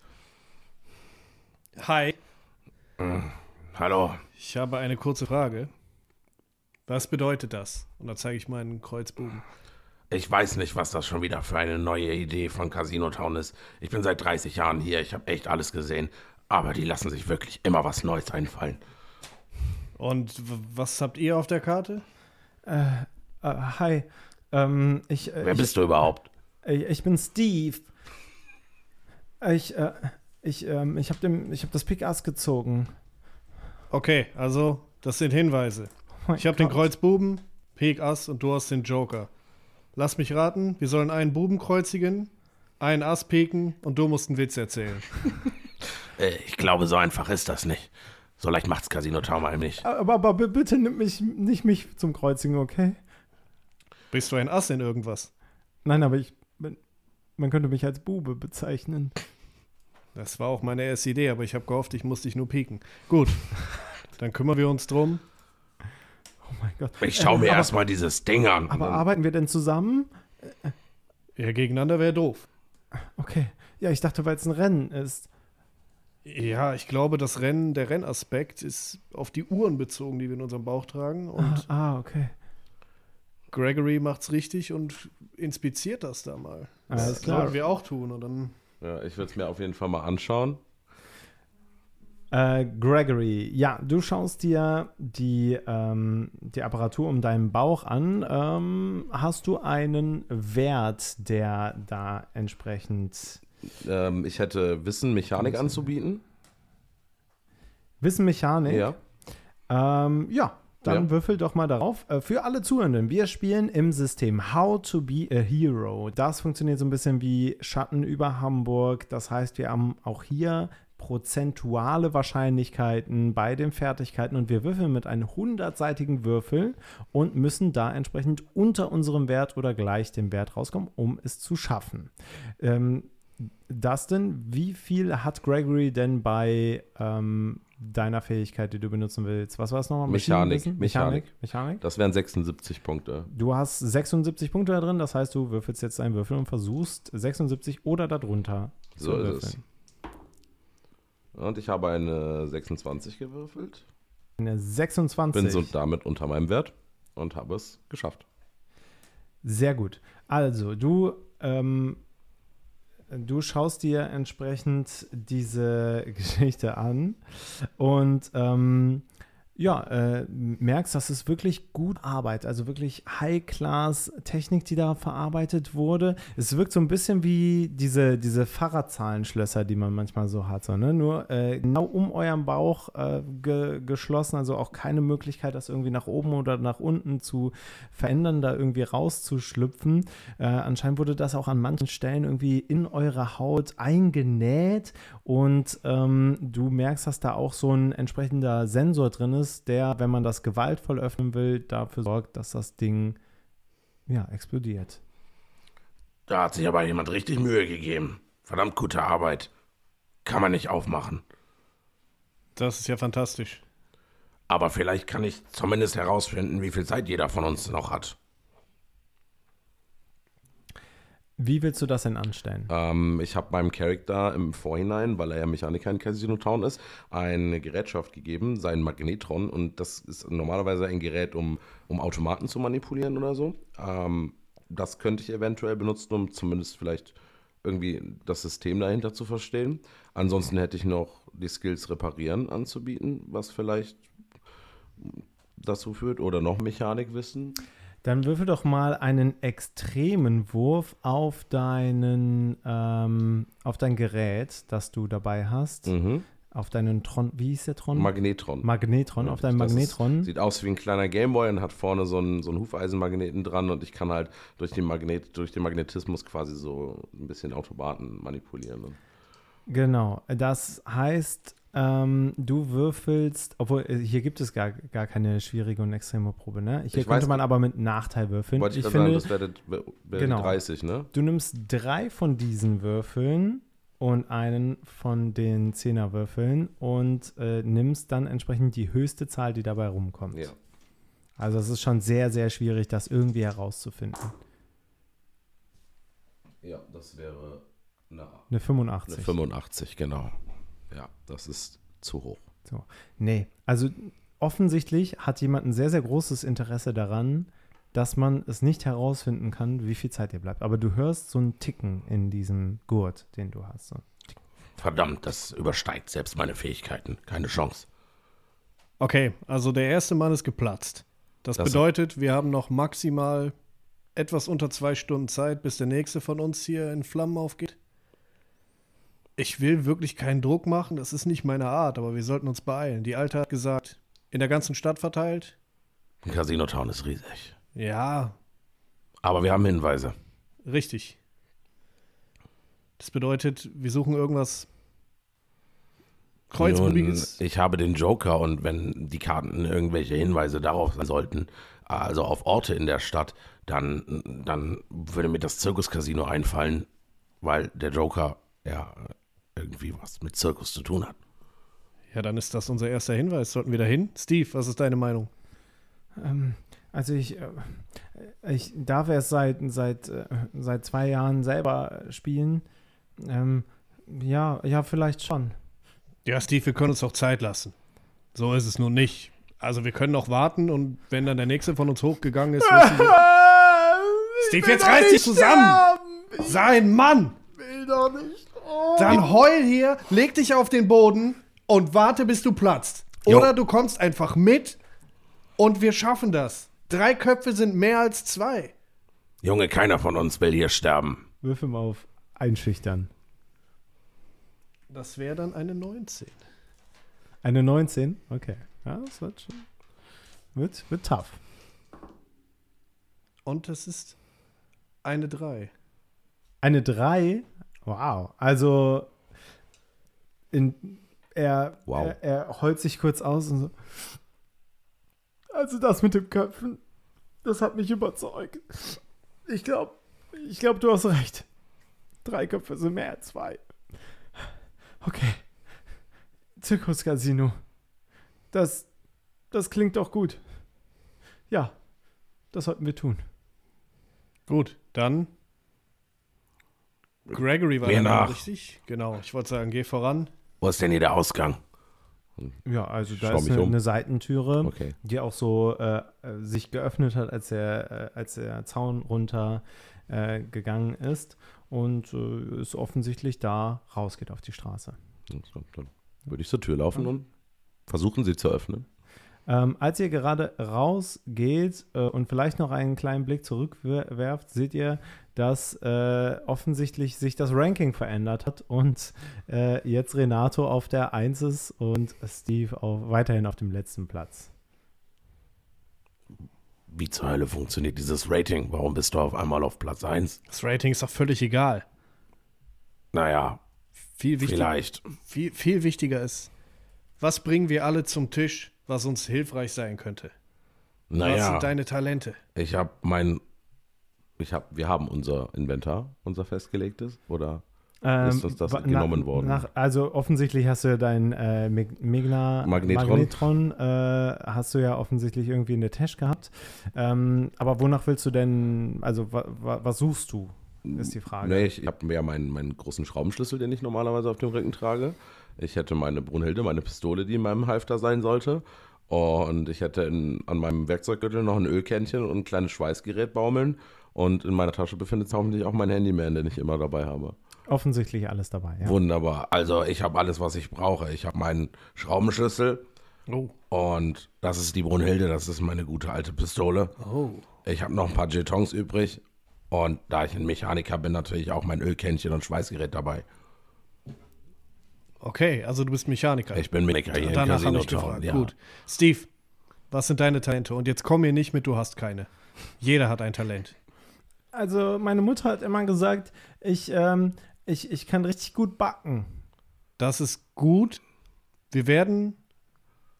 Hi, Hallo. ich habe eine kurze Frage. Was bedeutet das? Und da zeige ich meinen Kreuzbogen. Ich weiß nicht, was das schon wieder für eine neue Idee von Casino Town ist. Ich bin seit 30 Jahren hier, ich habe echt alles gesehen. Aber die lassen sich wirklich immer was Neues einfallen. Und was habt ihr auf der Karte? Äh, hi. Ähm, ich, äh, Wer bist du überhaupt? ich, ich bin Steve. Ich, äh, ich, ähm, ich habe hab das Pick Ass gezogen. Okay, also, das sind Hinweise. Oh Ich habe den. Kreuzbuben, Pik Ass und du hast den Joker. Lass mich raten, wir sollen einen Buben kreuzigen, einen Ass piken und du musst einen Witz erzählen. Äh, ich glaube, so einfach ist das nicht. So leicht macht's Casino Town mal nicht. Aber, aber bitte nimm mich nicht mich zum Kreuzigen, okay? Bist du ein Ass in irgendwas? Nein, aber ich bin, man könnte mich als Bube bezeichnen. Das war auch meine erste Idee, aber ich habe gehofft, ich muss dich nur pieken. Gut, dann kümmern wir uns drum. Oh mein Gott. Ich schau mir aber, erstmal dieses Ding an. Aber arbeiten wir denn zusammen? Ja, gegeneinander wäre doof. Okay. Ja, ich dachte, weil es ein Rennen ist. Ja, ich glaube, das Rennen, der Rennaspekt ist auf die Uhren bezogen, die wir in unserem Bauch tragen. Und ah, ah, okay. Gregory macht's richtig und inspiziert das da mal. Alles das klar. sollten wir auch tun. Und dann ja, ich würde es mir auf jeden Fall mal anschauen. Äh, Gregory, ja, du schaust dir die, ähm, die Apparatur um deinen Bauch an. Ähm, hast du einen Wert, der da entsprechend Ähm, ich hätte Wissen, Mechanik anzubieten. Wissen Mechanik? Ja. Ähm, ja, dann Ja. würfel doch mal darauf. Äh, für alle Zuhörenden, wir spielen im System How to be a Hero. Das funktioniert so ein bisschen wie Schatten über Hamburg. Das heißt, wir haben auch hier prozentuale Wahrscheinlichkeiten bei den Fertigkeiten und wir würfeln mit einem hundertseitigen Würfel und müssen da entsprechend unter unserem Wert oder gleich dem Wert rauskommen, um es zu schaffen. Ähm, Dustin, wie viel hat Gregory denn bei ähm, deiner Fähigkeit, die du benutzen willst? Was war es nochmal? Mechanik? Mechanik. Mechanik. Mechanik. Das wären 76 Punkte. Du hast 76 Punkte da drin, das heißt, du würfelst jetzt einen Würfel und versuchst 76 oder darunter zu So ist würfeln. es. Und ich habe eine 26 gewürfelt. Eine 26. Bin so damit unter meinem Wert und habe es geschafft. Sehr gut. Also, du, ähm, du schaust dir entsprechend diese Geschichte an und ähm, ja, äh, merkst, dass es wirklich gut Arbeit, also wirklich High-Class-Technik, die da verarbeitet wurde. Es wirkt so ein bisschen wie diese, diese Fahrradzahlenschlösser, die man manchmal so hat, so, ne? nur äh, genau um euren Bauch äh, ge geschlossen, also auch keine Möglichkeit, das irgendwie nach oben oder nach unten zu verändern, da irgendwie rauszuschlüpfen. Äh, anscheinend wurde das auch an manchen Stellen irgendwie in eure Haut eingenäht und ähm, du merkst, dass da auch so ein entsprechender Sensor drin ist, der, wenn man das gewaltvoll öffnen will, dafür sorgt, dass das Ding ja, explodiert. Da hat sich aber jemand richtig Mühe gegeben. Verdammt gute Arbeit. kann man nicht aufmachen. Das ist ja fantastisch. Aber vielleicht kann ich zumindest herausfinden, wie viel Zeit jeder von uns noch hat. Wie willst du das denn anstellen? Ähm, ich habe meinem Charakter im Vorhinein, weil er ja Mechaniker in Casino Town ist, eine Gerätschaft gegeben, sein Magnetron. Und das ist normalerweise ein Gerät, um, um Automaten zu manipulieren oder so. Ähm, das könnte ich eventuell benutzen, um zumindest vielleicht irgendwie das System dahinter zu verstehen. Ansonsten hätte ich noch die Skills reparieren anzubieten, was vielleicht dazu führt oder noch Mechanikwissen. Dann würfel doch mal einen extremen Wurf auf deinen, ähm, auf dein Gerät, das du dabei hast. Mhm. Auf deinen Tron, wie hieß der Tron? Magnetron. Magnetron, auf deinem Magnetron. Ist, sieht aus wie ein kleiner Gameboy und hat vorne so einen, so einen Hufeisenmagneten dran und ich kann halt durch den, Magnet, durch den Magnetismus quasi so ein bisschen Automaten manipulieren. Genau. Das heißt, ähm, du würfelst, obwohl äh, hier gibt es gar, gar keine schwierige und extreme Probe, ne? Hier Ich könnte man nicht. aber mit Nachteil würfeln. Wollte ich, ich gerade sagen, finde, das wäre wär Genau. die 30, ne? du nimmst drei von diesen Würfeln und einen von den Zehnerwürfeln und äh, nimmst dann entsprechend die höchste Zahl, die dabei rumkommt. Ja. Also es ist schon sehr, sehr schwierig, das irgendwie herauszufinden. Ja, das wäre eine, Eine eine 85. 85, genau. Ja, das ist zu hoch. So. Nee, also offensichtlich hat jemand ein sehr, sehr großes Interesse daran, dass man es nicht herausfinden kann, wie viel Zeit dir bleibt. Aber du hörst so ein Ticken in diesem Gurt, den du hast. So. Verdammt, das übersteigt selbst meine Fähigkeiten. Keine Chance. Okay, also der erste Mann ist geplatzt. Das, Das- bedeutet, wir haben noch maximal etwas unter zwei Stunden Zeit, bis der nächste von uns hier in Flammen aufgeht. Ich will wirklich keinen Druck machen, das ist nicht meine Art, aber wir sollten uns beeilen. Die Alte hat gesagt, in der ganzen Stadt verteilt. Casino Town ist riesig. Ja, Aber wir haben Hinweise. richtig. Das bedeutet, wir suchen irgendwas Kreuzbubiges. Ich habe den Joker und wenn die Karten irgendwelche Hinweise darauf sein sollten, also auf Orte in der Stadt, dann, dann würde mir das Zirkuscasino einfallen, weil der Joker ja irgendwie was mit Zirkus zu tun hat. Ja, dann ist das unser erster Hinweis. Sollten wir da hin? Steve, was ist deine Meinung? Ähm, also ich, äh, ich darf erst seit, seit, äh, seit zwei Jahren selber spielen. Ähm, ja, ja, vielleicht schon. Ja, Steve, wir können uns doch Zeit lassen. So ist es nun nicht. Also wir können noch warten und wenn dann der nächste von uns hochgegangen ist, wissen wir. Steve, jetzt reiß dich zusammen! Sei ein Mann! will doch nicht. Dann heul hier, leg dich auf den Boden und warte, bis du platzt. Jo. Oder du kommst einfach mit und wir schaffen das. Drei Köpfe sind mehr als zwei. Junge, keiner von uns will hier sterben. Würfel mal auf einschüchtern. Das wäre dann eine 19. Eine 19? Okay. Ja, das wird schon. Wird, wird tough. Und das ist eine 3. Eine 3? Wow. Also, in, er, Wow. er, er heult sich kurz aus und so. Also, das mit dem Köpfen, das hat mich überzeugt. Ich glaube, ich glaube, du hast recht. Drei Köpfe sind mehr als zwei. Okay. Zirkuscasino. Das, das klingt doch gut. Ja, das sollten wir tun. Gut, dann. Gregory war nach. richtig? Genau, ich wollte sagen, geh voran. Wo ist denn hier der Ausgang? Ja, also da ist eine, um. eine Seitentüre, Okay. die auch so äh, äh, sich geöffnet hat, als der, äh, als der Zaun runter äh, gegangen ist und äh, es offensichtlich da rausgeht auf die Straße. So, Dann würde ich zur Tür laufen und versuchen, sie zu öffnen. Ähm, als ihr gerade rausgeht äh, und vielleicht noch einen kleinen Blick zurückwerft, seht ihr, dass äh, offensichtlich sich das Ranking verändert hat und äh, jetzt Renato auf der 1 ist und Steve auch weiterhin auf dem letzten Platz. Wie zur Hölle funktioniert dieses Rating? Warum bist du auf einmal auf Platz 1? Das Rating ist doch völlig egal. Naja, Viel, vielleicht. viel, viel wichtiger ist, was bringen wir alle zum Tisch, was uns hilfreich sein könnte? Was Naja, sind deine Talente? ich habe mein. Ich hab, wir haben unser Inventar, unser festgelegtes, oder? Ähm, ist uns das wa- genommen worden. Nach, also offensichtlich hast du ja dein äh, Meg- Megna Magnetron. Magnetron, äh, hast du ja offensichtlich irgendwie in der Tasche gehabt. Ähm, aber wonach willst du denn, also wa, wa, was suchst du, ist die Frage. Nee, ich habe ja meinen, meinen großen Schraubenschlüssel, den ich normalerweise auf dem Rücken trage. Ich hätte meine Brunhilde, meine Pistole, die in meinem Halfter sein sollte. Und ich hätte in, an meinem Werkzeuggürtel noch ein Ölkännchen und ein kleines Schweißgerät baumeln. Und in meiner Tasche befindet sich hoffentlich auch mein Handyman, den ich immer dabei habe. Offensichtlich alles dabei, ja. Wunderbar. Also ich habe alles, was ich brauche. Ich habe meinen Schraubenschlüssel Oh. und das ist die Brunhilde, das ist meine gute alte Pistole. Oh. Ich habe noch ein paar Jetons übrig. Und da ich ein Mechaniker bin, natürlich auch mein Ölkännchen und Schweißgerät dabei. Okay, also du bist Mechaniker. Ich bin Mechaniker hier im Danach habe Casino ich gefragt. Ja. Gut. Steve, was sind deine Talente? Und jetzt komm mir nicht mit, du hast keine. Jeder hat ein Talent. Also meine Mutter hat immer gesagt, ich, ähm, ich, ich kann richtig gut backen. Das ist gut. Wir werden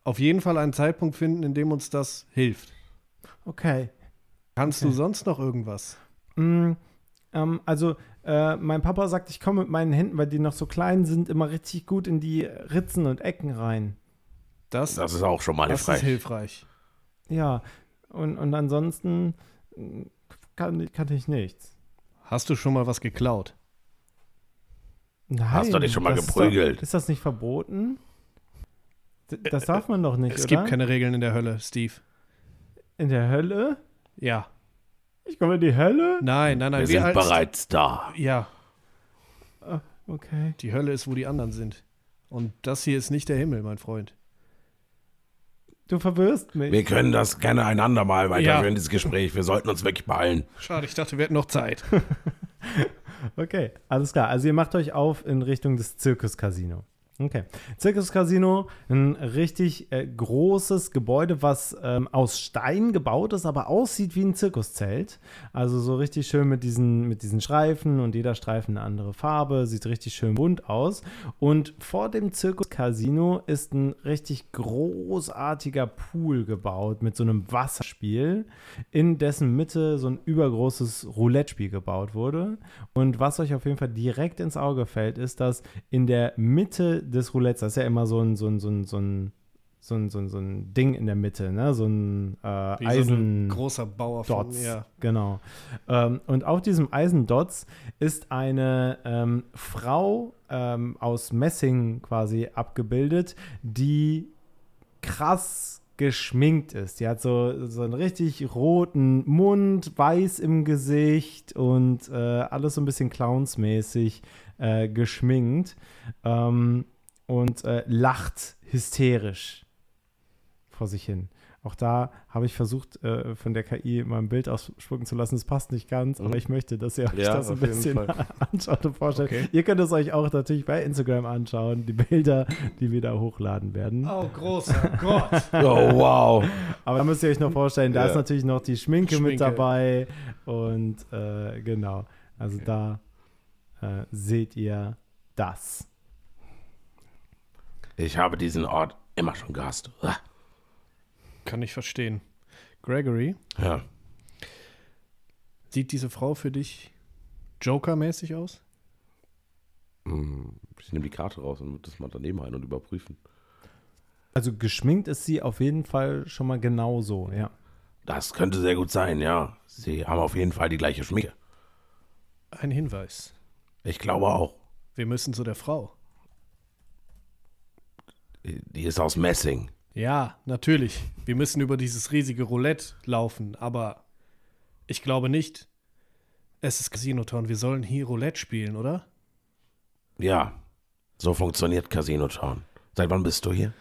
auf jeden Fall einen Zeitpunkt finden, in dem uns das hilft. Okay. Kannst Okay. du sonst noch irgendwas? Mm, ähm, also, äh, mein Papa sagt, ich komme mit meinen Händen, weil die noch so klein sind, immer richtig gut in die Ritzen und Ecken rein. Das, Das ist auch schon mal das ist hilfreich. hilfreich. Ja, und, und ansonsten mm, kann, kann ich nichts. Hast du schon mal was geklaut? Nein, Hast du dich schon mal das ist geprügelt? Doch, ist das nicht verboten? Das darf man doch nicht, Es oder? gibt keine Regeln in der Hölle, Steve. in der Hölle? Ja. Ich komme in die Hölle? Nein, nein, nein. Wir wie sind bereits da. Ja, Okay. die Hölle ist, wo die anderen sind. Und das hier ist nicht der Himmel, mein Freund. Du verwirrst mich. Wir können das gerne einander mal weiterführen, Ja. dieses Gespräch. Wir sollten uns wirklich beeilen. Schade, ich dachte, wir hätten noch Zeit. Okay, alles klar. Also ihr macht euch auf in Richtung des Zirkus-Casino. Okay. Zirkus-Casino, ein richtig äh, großes Gebäude, was ähm, aus Stein gebaut ist, aber aussieht wie ein Zirkuszelt. Also so richtig schön mit diesen, mit diesen Streifen und jeder Streifen eine andere Farbe, sieht richtig schön bunt aus. Und vor dem Zirkus-Casino ist ein richtig großartiger Pool gebaut mit so einem Wasserspiel, in dessen Mitte so ein übergroßes Roulette-Spiel gebaut wurde. Und was euch auf jeden Fall direkt ins Auge fällt, ist, dass in der Mitte des Roulettes, das ist ja immer so ein, so ein, so ein, so ein, so ein, so ein, so ein Ding in der Mitte, ne? so ein äh, Eisen. so ein großer Bauer von, Dots. ja. Genau. Ähm, und auf diesem Eisendots ist eine ähm, Frau ähm, aus Messing quasi abgebildet, die krass geschminkt ist. Die hat so, so einen richtig roten Mund, weiß im Gesicht und äh, alles so ein bisschen clownsmäßig äh, geschminkt ähm, und äh, lacht hysterisch vor sich hin. Auch da habe ich versucht, äh, von der KI mal ein Bild ausspucken zu lassen. Es passt nicht ganz, aber Mhm. ich möchte, dass ihr euch Ja, das ein bisschen anschaut und vorstellt. Okay. Ihr könnt es euch auch natürlich bei Instagram anschauen, die Bilder, die wir da hochladen werden. Oh, großer Gott. Oh, wow. Aber da müsst ihr euch noch vorstellen, da Ja. ist natürlich noch die Schminke, mit Schminke. dabei. Und äh, genau, also da äh, seht ihr das. Ich habe diesen Ort immer schon gehasst. Kann ich verstehen. Gregory, Ja. sieht diese Frau für dich Joker-mäßig aus? Hm, Ich nehme die Karte raus und würde das mal daneben ein und überprüfen. Also geschminkt ist sie auf jeden Fall schon mal genauso, ja. Das könnte sehr gut sein, ja. Sie haben auf jeden Fall die gleiche Schminke. Ein Hinweis. Ich glaube auch. Wir müssen zu der Frau. Die ist aus Messing. Ja, natürlich. Wir müssen über dieses riesige Roulette laufen, aber ich glaube nicht. Es ist Casino Town. Wir sollen hier Roulette spielen, oder? Ja, so funktioniert Casino Town. Seit wann bist du hier?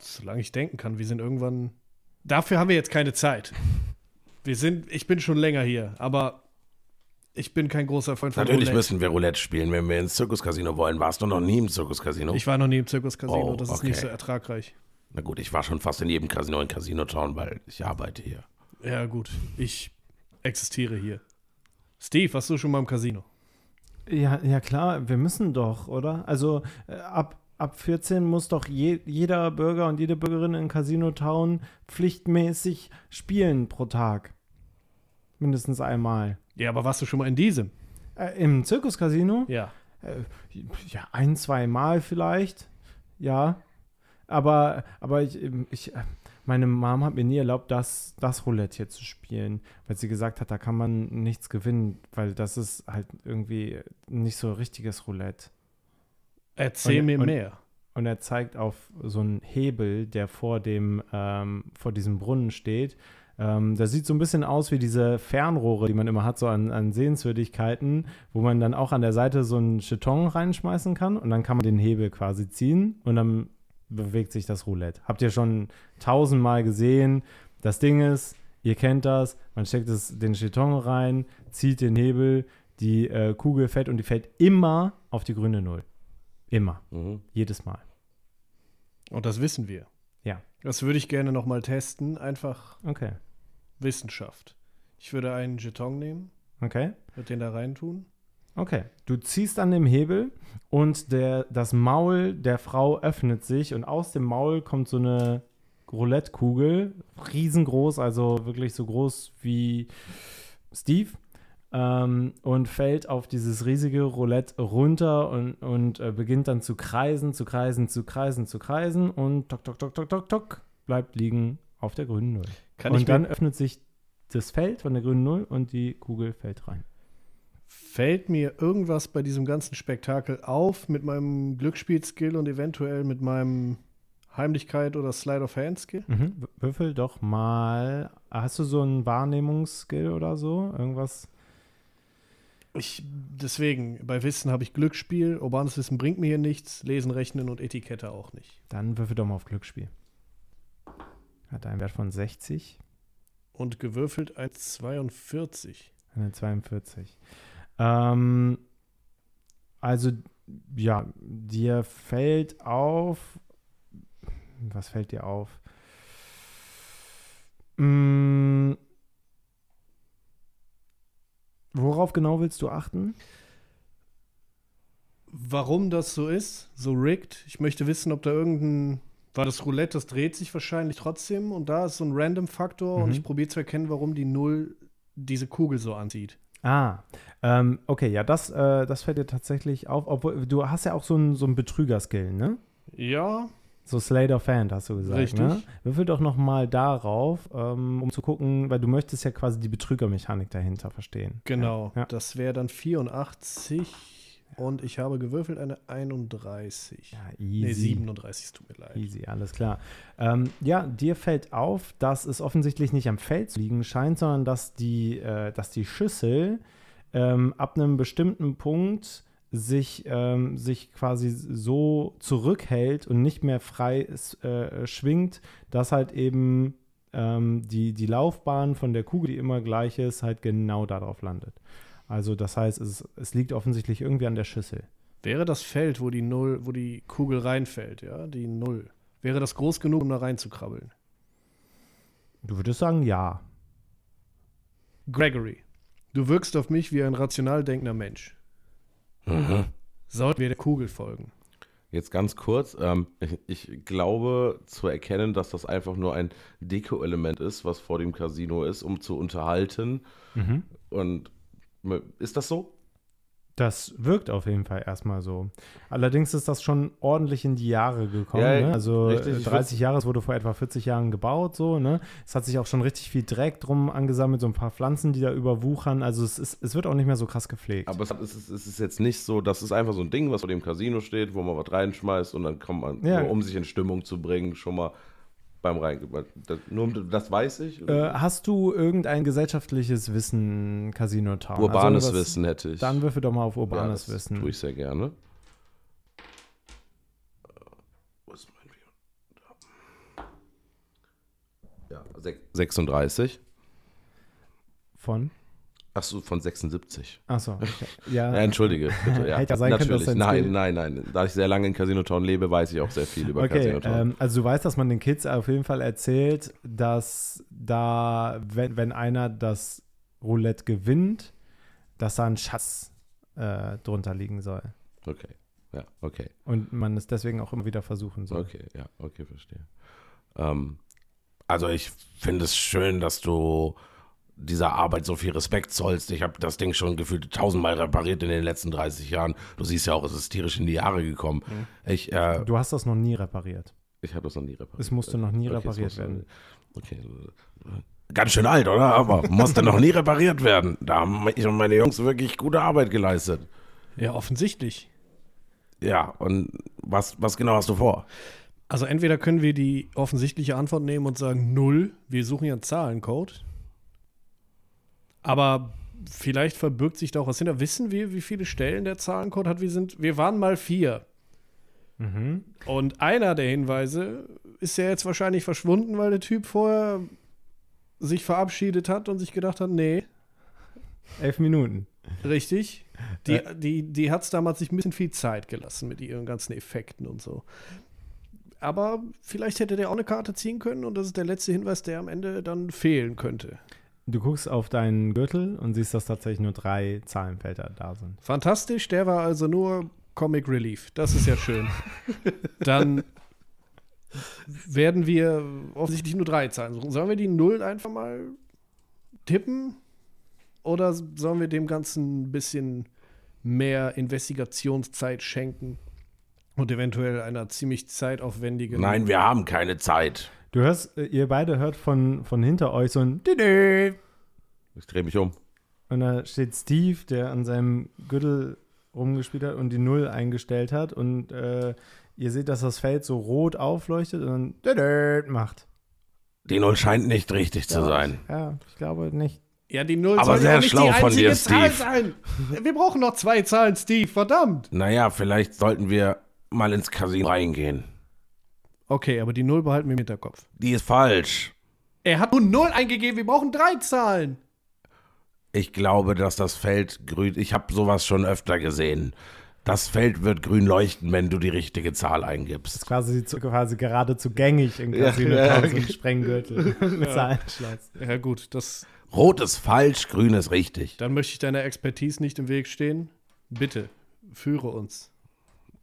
Solange ich denken kann. Wir sind irgendwann. Dafür haben wir jetzt keine Zeit. Wir sind. Ich bin schon länger hier, aber ich bin kein großer Freund von Natürlich Roulette. müssen wir Roulette spielen, wenn wir ins Zirkuscasino wollen. Warst du noch nie im Zirkuscasino? Ich war noch nie im Zirkuscasino. Oh, das ist okay. nicht so ertragreich. Na gut, ich war schon fast in jedem Casino in Casino Town, weil ich arbeite hier. Ja, gut. Ich existiere hier. Steve, warst du schon mal im Casino? Ja, ja klar, wir müssen doch, oder? Also äh, ab, ab 14 muss doch je, jeder Bürger und jede Bürgerin in Casino Town pflichtmäßig spielen pro Tag. Mindestens einmal. Ja, aber warst du schon mal in diesem? Äh, Im Zirkuscasino? Ja. Äh, ja, ein, zwei Mal vielleicht. Ja. Aber, aber ich, ich, äh, meine Mom hat mir nie erlaubt, das, das Roulette hier zu spielen, weil sie gesagt hat, da kann man nichts gewinnen, weil das ist halt irgendwie nicht so richtiges Roulette. Erzähl Und- mir und- mehr. Und er zeigt auf so einen Hebel, der vor dem, ähm, vor diesem Brunnen steht. Ähm, das sieht so ein bisschen aus wie diese Fernrohre, die man immer hat, so an, an Sehenswürdigkeiten, wo man dann auch an der Seite so einen Cheton reinschmeißen kann und dann kann man den Hebel quasi ziehen und dann bewegt sich das Roulette. Habt ihr schon tausendmal gesehen. Das Ding ist, ihr kennt das, man steckt es, den Cheton rein, zieht den Hebel, die äh, Kugel fällt und die fällt immer auf die grüne Null. Immer. Mhm. Jedes Mal. Und das wissen wir. Ja. Das würde ich gerne noch mal testen. Einfach Okay. Wissenschaft. Ich würde einen Jeton nehmen, Okay. würde den da reintun. Okay. Du ziehst an dem Hebel und der, das Maul der Frau öffnet sich und aus dem Maul kommt so eine Roulette-Kugel, riesengroß, also wirklich so groß wie Steve, ähm, und fällt auf dieses riesige Roulette runter und, und äh, beginnt dann zu kreisen, zu kreisen, zu kreisen, zu kreisen und tok, tok, tok, tok, tok, tok, bleibt liegen auf der grünen Null. Kann und dann öffnet sich das Feld von der grünen Null und die Kugel fällt rein. fällt mir irgendwas bei diesem ganzen Spektakel auf mit meinem Glücksspiel-Skill und eventuell mit meinem Heimlichkeit oder Slide of Hand Skill? Mhm. Würfel doch mal. Hast du so einen Wahrnehmungsskill oder so? Irgendwas? Ich, deswegen, bei Wissen habe ich Glücksspiel, urbanes Wissen bringt mir hier nichts, Lesen, Rechnen und Etikette auch nicht. Dann würfel doch mal auf Glücksspiel. Hat einen Wert von 60, Und gewürfelt ein 42. eine 42. Ähm, also, ja, dir fällt auf. Was fällt dir auf? Mm, worauf genau willst du achten? Warum das so ist, so rigged, ich möchte wissen, ob da irgendein, war das Roulette, das dreht sich wahrscheinlich trotzdem und da ist so ein Random-Faktor und Mhm. ich probiere zu erkennen, warum die Null diese Kugel so anzieht. Ah, ähm, okay, ja, das, äh, das fällt dir tatsächlich auf. Obwohl, du hast ja auch so einen so Betrüger-Skill, ne? Ja, So Slade of Hand, hast du gesagt, Richtig. ne? Würfel doch noch mal darauf, ähm, um zu gucken, weil du möchtest ja quasi die Betrügermechanik dahinter verstehen. genau. Ja. Das wäre dann 84 und ich habe gewürfelt eine 31. Ja, easy. Nee, 37, es tut mir leid. Easy, alles klar. Ähm, ja, dir fällt auf, dass es offensichtlich nicht am Feld zu liegen scheint, sondern dass die, äh, dass die Schüssel ähm, ab einem bestimmten Punkt sich, ähm, sich quasi so zurückhält und nicht mehr frei äh, schwingt, dass halt eben ähm, die, die Laufbahn von der Kugel, die immer gleich ist, halt genau darauf landet. Also das heißt, es, es liegt offensichtlich irgendwie an der Schüssel. Wäre das Feld, wo die Null, wo die Kugel reinfällt, ja, die Null, wäre das groß genug, um da reinzukrabbeln? Du würdest sagen, ja. Gregory, du wirkst auf mich wie ein rational denkender Mensch. Mhm. Sollten wir der Kugel folgen? Jetzt ganz kurz, ähm, ich, glaube zu erkennen, dass das einfach nur ein Deko-Element ist, was vor dem Casino ist, um zu unterhalten. Mhm. Und ist das so? Das wirkt auf jeden Fall erstmal so. Allerdings ist das schon ordentlich in die Jahre gekommen. Ja, ne? Also richtig. äh, Ich 30 Jahre, es wurde vor etwa 40 Jahren gebaut, so, ne? Es hat sich auch schon richtig viel Dreck drum angesammelt, so ein paar Pflanzen, die da überwuchern. Also es, ist, es wird auch nicht mehr so krass gepflegt. Aber es, hat, es, ist, es ist jetzt nicht so, das ist einfach so ein Ding, was vor dem Casino steht, wo man was reinschmeißt und dann kommt man, Ja. um sich in Stimmung zu bringen, schon mal beim Rein. Das, nur, das weiß ich. äh, hast du irgendein gesellschaftliches Wissen, Casino Town? Urbanes Also Wissen hätte ich. Dann würfel doch mal auf ja, urbanes das Wissen. tue ich sehr gerne. Wo ist mein Video? Ja, sech- 36. Von? Achso, von 76. Achso. Ja, Ja, entschuldige, bitte. Ja, Hätte ja sein können, natürlich. dass dein nein, nein, nein. Da ich sehr lange in Casino Town lebe, weiß ich auch sehr viel über Okay, Casino Town. ähm, also du weißt, dass man den Kids auf jeden Fall erzählt, dass da, wenn, wenn einer das Roulette gewinnt, dass da ein Schatz äh, drunter liegen soll. Okay. Ja, okay. Und man es deswegen auch immer wieder versuchen soll. Okay, ja, okay, verstehe. Ähm, also ich finde es schön, dass du dieser Arbeit so viel Respekt zollst. Ich habe das Ding schon gefühlt tausendmal repariert in den letzten 30 Jahren. Du siehst ja auch, es ist tierisch in die Jahre gekommen. Mhm. Ich, äh, Du hast das noch nie repariert. ich habe das noch nie repariert. Es musste noch nie Okay, repariert werden. Okay. Ganz schön alt, oder? Aber musste noch nie repariert werden. Da haben ich und meine Jungs wirklich gute Arbeit geleistet. Ja, offensichtlich. Ja, und was, was genau hast du vor? Also entweder können wir die offensichtliche Antwort nehmen und sagen null, wir suchen ja einen Zahlencode. Aber vielleicht verbirgt sich da auch was hinter. Wissen wir, wie viele Stellen der Zahlencode hat? Wir sind, wir waren mal vier. Mhm. Und einer der Hinweise ist ja jetzt wahrscheinlich verschwunden, weil der Typ vorher sich verabschiedet hat und sich gedacht hat, nee, Elf Minuten. richtig. Die, die, die hat es damals sich ein bisschen viel Zeit gelassen mit ihren ganzen Effekten und so. Aber vielleicht hätte der auch eine Karte ziehen können und das ist der letzte Hinweis, der am Ende dann fehlen könnte. Du guckst auf deinen Gürtel und siehst, dass tatsächlich nur drei Zahlenfelder da sind. Fantastisch, der war also nur Comic Relief. Das ist ja schön. Dann werden wir offensichtlich nur drei Zahlen suchen. Sollen wir die Null einfach mal tippen? Oder sollen wir dem Ganzen ein bisschen mehr Investigationszeit schenken? Und eventuell einer ziemlich zeitaufwendigen. Nein, wir haben keine Zeit. Du hörst, äh, ihr beide hört von, von hinter euch so ein Didi. Ich drehe mich um. Und da steht Steve, der an seinem Gürtel rumgespielt hat und die Null eingestellt hat. Und äh, ihr seht, dass das Feld so rot aufleuchtet und dann Didi macht. Die Null scheint nicht richtig zu Ja, sein. Ja, ich glaube nicht. Ja, die Null Aber sehr schlau die von einzige dir, Zahl Steve. sein. Wir brauchen noch zwei Zahlen, Steve, verdammt. Naja, vielleicht sollten wir mal ins Casino reingehen. Okay, aber die Null behalten wir im Hinterkopf. Die ist falsch. Er hat nur Null eingegeben, wir brauchen drei Zahlen. Ich glaube, dass das Feld grün. Ich habe sowas schon öfter gesehen. Das Feld wird grün leuchten, wenn du die richtige Zahl eingibst. Quasi, zu, quasi geradezu gängig in Casino Ja, ja. ein Sprenggürtel Zahlenschloss. Ja, gut, das, Rot ist falsch, grün ist richtig. dann möchte ich deiner Expertise nicht im Weg stehen. Bitte, führe uns.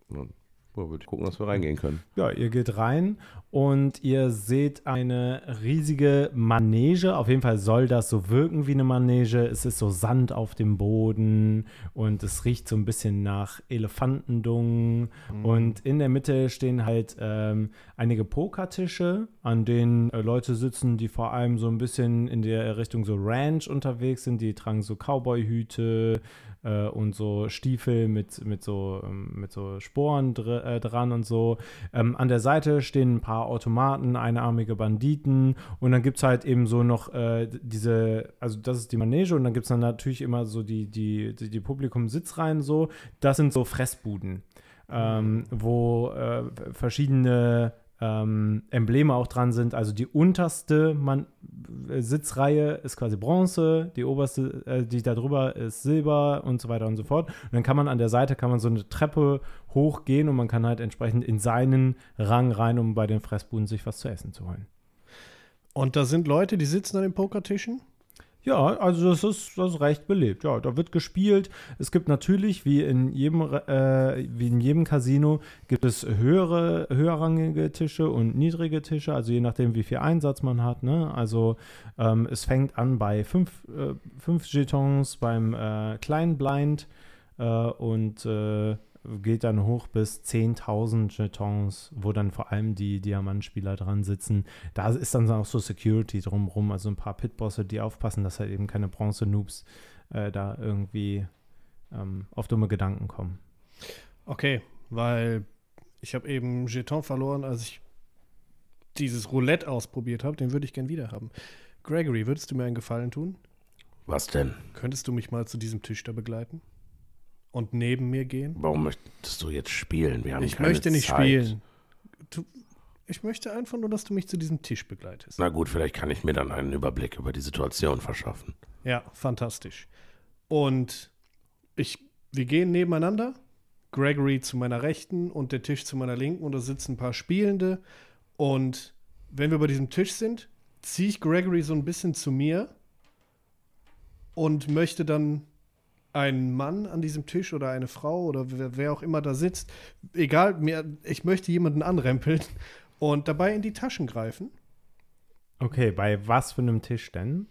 Nun, wollen wir gucken, dass wir reingehen können. Ja, ihr geht rein und ihr seht eine riesige Manege. Auf jeden Fall soll das so wirken wie eine Manege. Es ist so Sand auf dem Boden und es riecht so ein bisschen nach Elefantendungen. Und in der Mitte stehen halt ähm, einige Pokertische, an denen äh, Leute sitzen, die vor allem so ein bisschen in der Richtung so Ranch unterwegs sind. Die tragen so Cowboy-Hüte, äh, und so Stiefel mit, mit, so, ähm, mit so Sporen dr äh, dran und so. Ähm, an der Seite stehen ein paar Automaten, einarmige Banditen und dann gibt es halt eben so noch äh, diese, also das ist die Manege und dann gibt es dann natürlich immer so die, die, die, die Publikum-Sitzreihen so. Das sind so Fressbuden, ähm, wo äh, verschiedene ähm, Embleme auch dran sind. Also die unterste Man äh, Sitzreihe ist quasi Bronze, die oberste, äh, die da drüber ist Silber und so weiter und so fort. Und dann kann man an der Seite kann man so eine Treppe hochgehen und man kann halt entsprechend in seinen Rang rein, um bei den Fressbuden sich was zu essen zu holen. Und da sind Leute, die sitzen an den Pokertischen. Ja, also das ist, das ist recht belebt. Ja, da wird gespielt. Es gibt natürlich, wie in jedem, äh, wie in jedem Casino, gibt es höhere, höherrangige Tische und niedrige Tische, also je nachdem, wie viel Einsatz man hat. Ne? Also ähm, es fängt an bei fünf, äh, fünf Jetons beim äh, kleinen Blind äh, und äh, geht dann hoch bis 10.000 Jetons, wo dann vor allem die Diamantspieler dran sitzen. Da ist dann auch so Security drumrum, also ein paar Pitbosse, die aufpassen, dass halt eben keine Bronze-Noobs äh, da irgendwie ähm, auf dumme Gedanken kommen. Okay, weil ich habe eben Jeton verloren, als ich dieses Roulette ausprobiert habe. Den würde ich gern wieder haben. Gregory, würdest du mir einen Gefallen tun? Was denn? Könntest du mich mal zu diesem Tisch da begleiten? Und neben mir gehen? Warum möchtest du jetzt spielen? Wir haben Ich keine möchte nicht Zeit. spielen. Du, ich möchte einfach nur, dass du mich zu diesem Tisch begleitest. Na gut, vielleicht kann ich mir dann einen Überblick über die Situation verschaffen. Ja, fantastisch. Und ich, wir gehen nebeneinander. Gregory zu meiner Rechten und der Tisch zu meiner Linken und da sitzen ein paar Spielende. Und wenn wir bei diesem Tisch sind, ziehe ich Gregory so ein bisschen zu mir und möchte dann einen Mann an diesem Tisch oder eine Frau oder wer, wer auch immer da sitzt, egal, mir, ich möchte jemanden anrempeln und dabei in die Taschen greifen. Okay, bei was für einem Tisch denn?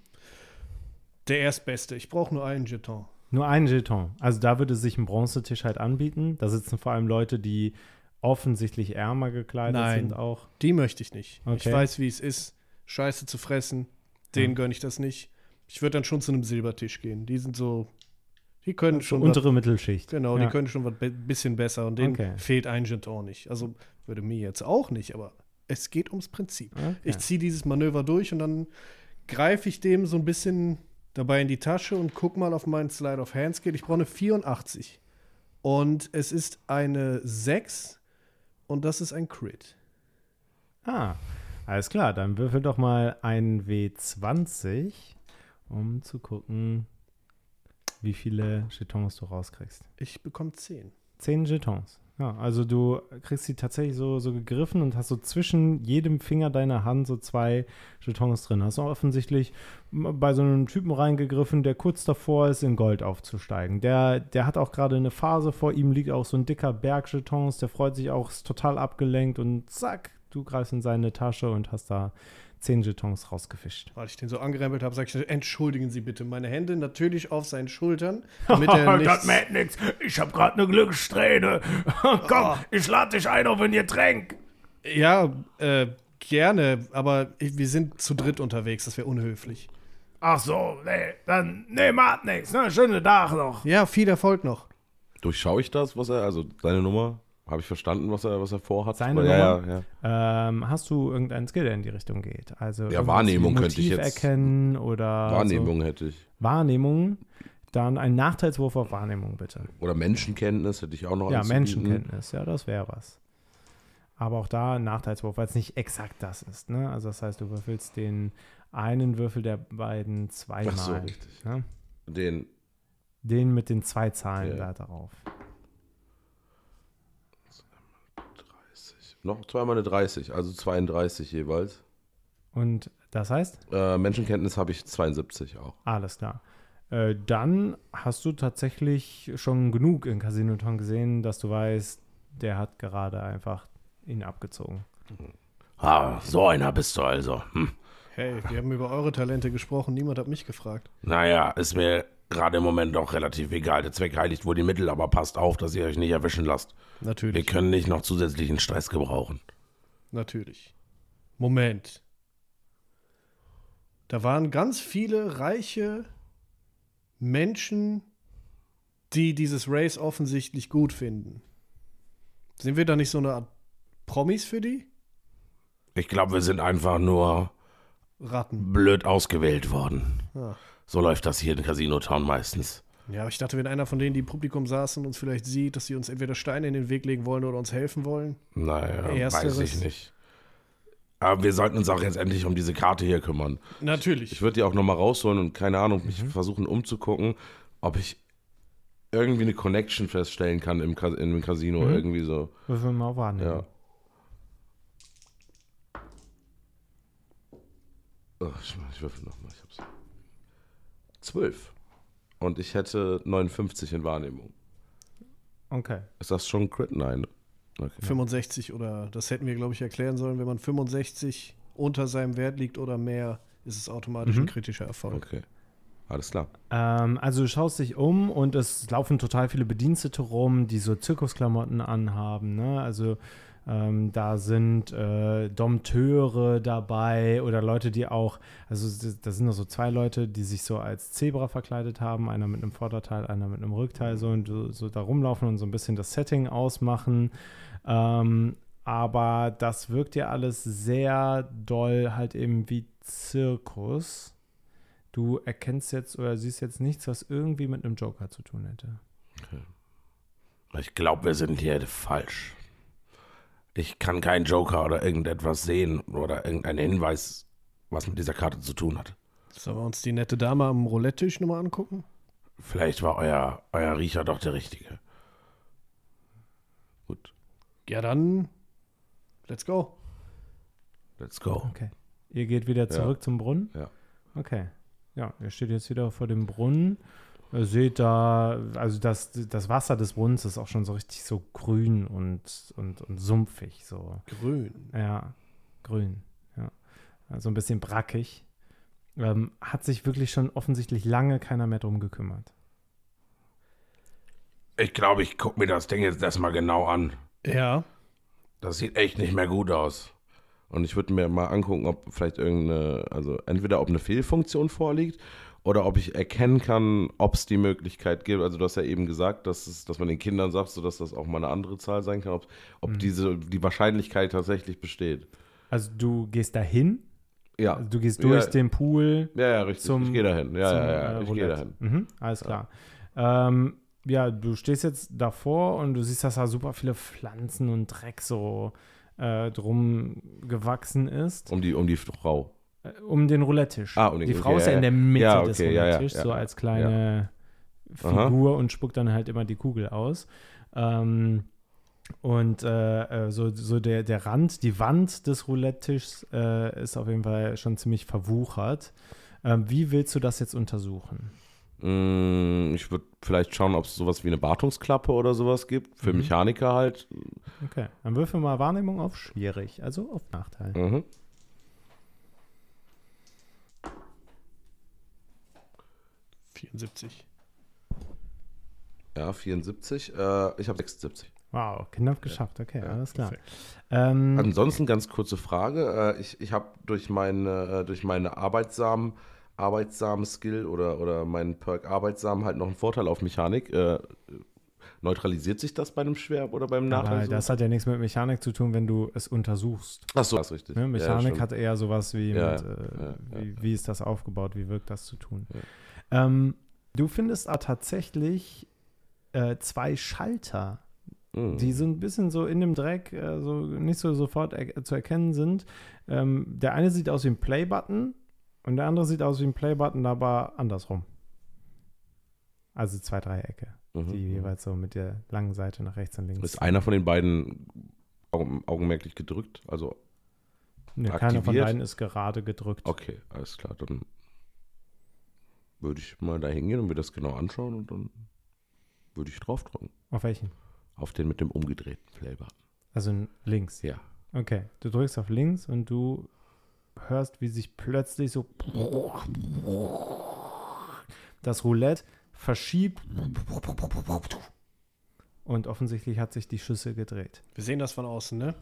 Der Erstbeste. Ich brauche nur einen Jeton. Nur einen Jeton. Also da würde sich ein Bronzetisch halt anbieten. Da sitzen vor allem Leute, die offensichtlich ärmer gekleidet Nein. sind auch. Die möchte ich nicht. Ich Okay. weiß, wie es ist, Scheiße zu fressen. Denen Ja. gönne ich das nicht. Ich würde dann schon zu einem Silbertisch gehen. Die sind so, die können schon was, Untere Mittelschicht. genau, ja. die können schon was be bisschen besser und denen Okay. fehlt ein Jeton nicht. Also würde mir jetzt auch nicht, aber es geht ums Prinzip. Okay. Ich ziehe dieses Manöver durch und dann greife ich dem so ein bisschen dabei in die Tasche und guck mal auf meinen Slide of Hands geht. Ich brauche eine 84. Und es ist eine 6 und das ist ein Crit. Ah, alles klar. Dann würfel doch mal ein W20, um zu gucken, wie viele Jetons du rauskriegst. Ich bekomme 10. Zehn Jetons. Ja, also du kriegst sie tatsächlich so, so gegriffen und hast so zwischen jedem Finger deiner Hand so zwei Jetons drin. Hast du offensichtlich bei so einem Typen reingegriffen, der kurz davor ist, in Gold aufzusteigen. Der, der hat auch gerade eine Phase, vor ihm liegt auch so ein dicker Berg Jetons, der freut sich auch, ist total abgelenkt und zack, du greifst in seine Tasche und hast da zehn Jetons rausgefischt. Weil ich den so angerempelt habe, sage ich, entschuldigen Sie bitte. Meine Hände natürlich auf seinen Schultern, damit er das nichts, mäht nix. Ich hab grad ne Glückssträhne. Komm, ich lade dich ein auf ein Getränk. Ja, äh, gerne, aber ich, wir sind zu dritt unterwegs, das wäre unhöflich. Ach so, nee, dann, nee, macht nix, ne? Schönen Tag noch. Ja, viel Erfolg noch. Durchschaue ich das, was er, also seine Nummer? Habe ich verstanden, was er, was er vorhat? Seine ja, ja, Nummer? ja. Ähm, hast du irgendeinen Skill, der in die Richtung geht? Also irgendwas Wahrnehmung könnte ich jetzt- erkennen oder Wahrnehmung hätte ich. So. Wahrnehmung. Dann ein Nachteilswurf auf Wahrnehmung, bitte. Oder Menschenkenntnis hätte ich auch noch Ja. Menschenkenntnis, ja, das wäre was. Aber auch da ein Nachteilswurf, weil es nicht exakt das ist. Ne? Also das heißt, du würfelst den einen Würfel der beiden zweimal. Ach so, richtig. Ne? Den, Den mit den zwei Zahlen Ja. da drauf. Noch zweimal eine 30, also 32 jeweils. Und das heißt? Äh, Menschenkenntnis habe ich 72 auch. Alles klar. Äh, dann hast du tatsächlich schon genug in Casino Ton gesehen, dass du weißt, der hat gerade einfach ihn abgezogen. Ah, so einer bist du also. Hm. Hey, wir haben über eure Talente gesprochen, niemand hat mich gefragt. Naja, ist mir gerade im Moment auch relativ egal. Der Zweck heiligt wohl die Mittel, aber passt auf, dass ihr euch nicht erwischen lasst. Wir Natürlich, können nicht noch zusätzlichen Stress gebrauchen. natürlich. Moment. Da waren ganz viele reiche Menschen, die dieses Race offensichtlich gut finden. Sind wir da nicht so eine Art Promis für die? Ich glaube, wir sind einfach nur Ratten. blöd ausgewählt worden. Ah. So läuft das hier in Casino Town meistens. Ja, aber ich dachte, wenn einer von denen, die im Publikum saßen, uns vielleicht sieht, dass sie uns entweder Steine in den Weg legen wollen oder uns helfen wollen. Naja, Ersteres. weiß ich nicht. Aber wir sollten uns auch jetzt endlich um diese Karte hier kümmern. Natürlich. Ich würde die auch nochmal rausholen und keine Ahnung, mich versuchen umzugucken, ob ich irgendwie eine Connection feststellen kann im, Ka im Casino. Mhm. Irgendwie so. Würfel mal auf Ja. Oh, ich, ich würfel nochmal. Ich. 12. Und ich hätte 59 in Wahrnehmung. Okay. Ist das schon ein Crit? Nein. Okay. 65 oder das hätten wir, glaube ich, erklären sollen. Wenn man 65 unter seinem Wert liegt oder mehr, ist es automatisch Mhm. ein kritischer Erfolg. Okay. Alles klar. Ähm, also du schaust dich um und es laufen total viele Bedienstete rum, die so Zirkusklamotten anhaben. Ne? Also ähm, da sind äh, Dompteure dabei oder Leute, die auch, also da sind noch so zwei Leute, die sich so als Zebra verkleidet haben, einer mit einem Vorderteil, einer mit einem Rückteil, so und so, so da rumlaufen und so ein bisschen das Setting ausmachen. Ähm, aber das wirkt ja alles sehr doll halt eben wie Zirkus. Du erkennst jetzt oder siehst jetzt nichts, was irgendwie mit einem Joker zu tun hätte. Ich glaube, wir sind hier falsch. Ich kann keinen Joker oder irgendetwas sehen oder irgendeinen Hinweis, was mit dieser Karte zu tun hat. Sollen wir uns die nette Dame am Roulette-Tisch nochmal angucken? Vielleicht war euer, euer Riecher doch der richtige. Gut. Ja, dann let's go. Let's go. Okay. Ihr geht wieder zurück zum Brunnen? Ja. Okay. Ja, ihr steht jetzt wieder vor dem Brunnen. Ihr seht da, also das, das Wasser des Brunnens ist auch schon so richtig so grün und, und, und sumpfig. So. Grün. Ja, grün. Ja. Also ein bisschen brackig. ähm, hat sich wirklich schon offensichtlich lange keiner mehr drum gekümmert. Ich glaube, ich gucke mir das Ding jetzt erstmal genau an. Ja. Das sieht echt nicht mehr gut aus. Und ich würde mir mal angucken, ob vielleicht irgendeine, also entweder ob eine Fehlfunktion vorliegt oder ob ich erkennen kann, ob es die Möglichkeit gibt. Also du hast ja eben gesagt, dass, es, dass man den Kindern sagt, sodass das auch mal eine andere Zahl sein kann, ob, ob Mhm. diese, die Wahrscheinlichkeit tatsächlich besteht. Also du gehst dahin, Ja. also du gehst durch Ja. den Pool Ja, ja, richtig. zum- ich gehe dahin. Ja, zum, ja, ja, äh, ich gehe dahin. Mhm, alles klar. Ähm, ja, du stehst jetzt davor und du siehst, dass da super viele Pflanzen und Dreck so äh, drum gewachsen ist. Um die, um die Frau. Äh, Um den Roulette-Tisch. Ah, um den- die Frau okay, ist ja ja, in der Mitte ja, des okay, ja, ja, Roulette-Tischs, ja, so als kleine Aha. Figur und spuckt dann halt immer die Kugel aus. Ähm, und äh, äh, so, so der, der Rand, die Wand des Roulette-Tischs äh, ist auf jeden Fall schon ziemlich verwuchert. Ähm, wie willst du das jetzt untersuchen? Mm, Ich würde vielleicht schauen, ob es sowas wie eine Wartungsklappe oder sowas gibt. Für Mhm. Mechaniker halt. Okay, dann würfel mal Wahrnehmung auf schwierig, also auf Nachteil. Mhm. Vierundsiebzig. Ja, 74. Äh, ich habe 76. Wow, knapp geschafft, okay, Ja, alles klar. Ähm, Ansonsten ganz kurze Frage. Äh, ich ich habe durch meine, äh, durch meine arbeitsamen, arbeitsamen Skill oder, oder meinen Perk arbeitsam halt noch einen Vorteil auf Mechanik. Äh, neutralisiert sich das bei einem Schwer oder beim Nachteil? das hat ja nichts mit Mechanik zu tun, wenn du es untersuchst. Achso, das ist richtig. Ne? Ja, Mechanik stimmt. hat eher sowas wie, Ja, mit, äh, ja, wie, wie ist das aufgebaut, wie wirkt das zu tun. Ähm, du findest aber tatsächlich äh, zwei Schalter, Mhm. die so ein bisschen so in dem Dreck äh, so nicht so sofort er zu erkennen sind. Ähm, der eine sieht aus wie ein Play-Button und der andere sieht aus wie ein Play-Button, aber andersrum. Also zwei Dreiecke, Mhm. die jeweils so mit der langen Seite nach rechts und links. Ist einer von den beiden augen, augenmerklich gedrückt? Also, Nee, keiner von beiden ist gerade gedrückt. okay, alles klar. Dann würde ich mal da hingehen und mir das genau anschauen und dann würde ich draufdrücken. Auf welchen? Auf den mit dem umgedrehten Playbutton. Also links. Ja. Okay, du drückst auf links und du hörst, wie sich plötzlich so das Roulette verschiebt und offensichtlich hat sich die Schüssel gedreht. Wir sehen das von außen, ne?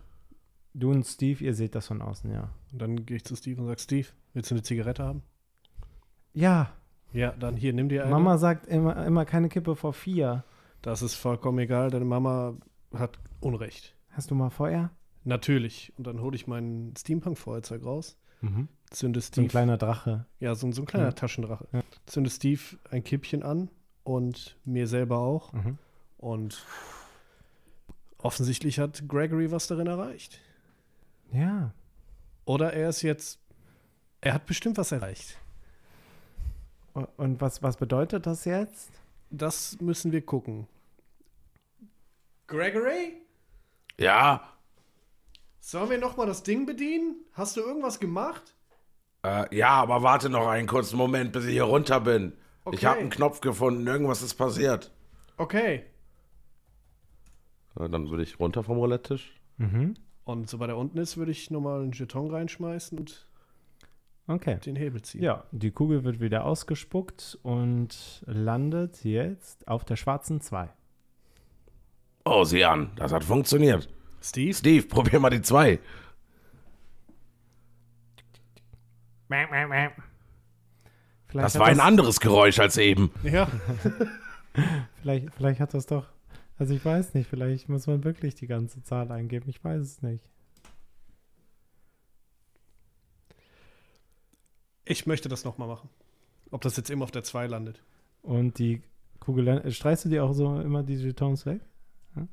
Du und Steve, ihr seht das von außen, ja. Und dann gehe ich zu Steve und sage, Steve, willst du eine Zigarette haben? Ja, Ja, dann hier, nimm dir eine. Mama sagt immer, immer keine Kippe vor vier. Das ist vollkommen egal, deine Mama hat Unrecht. Hast du mal Feuer? Natürlich. Und dann hole ich mein Steampunk-Feuerzeug raus, zünde So ein Steve. kleiner Drache. ja, so, ein- so ein kleiner Ja. Taschendrache. Ja. Zünde Steve ein Kippchen an und mir selber auch. Mhm. Und offensichtlich hat Gregory was darin erreicht. Ja. Oder er ist jetzt. Er hat bestimmt was erreicht. Und was, was bedeutet das jetzt? Das müssen wir gucken. Gregory? Ja, Sollen wir nochmal das Ding bedienen? Hast du irgendwas gemacht? äh, ja, aber warte noch einen kurzen Moment, bis ich hier runter bin. Ich Okay. habe einen Knopf gefunden, irgendwas ist passiert. Okay. Na, dann würde ich runter vom Roulette-Tisch. Mhm. Und sobald er unten ist, würde ich nochmal einen Jeton reinschmeißen und Okay. den Hebel ziehen. Ja, die Kugel wird wieder ausgespuckt und landet jetzt auf der schwarzen 2. Oh, sieh an, das hat funktioniert. Steve? Steve, probier mal die zwei. Vielleicht Das hat war ein anderes Geräusch als eben. Ja. Vielleicht, vielleicht hat das doch. Also ich weiß nicht, vielleicht muss man wirklich die ganze Zahl eingeben. Ich weiß es nicht. Ich möchte das nochmal machen. Ob das jetzt immer auf der 2 landet. Und die Kugel, land- streichst du dir auch so immer die Jetons weg?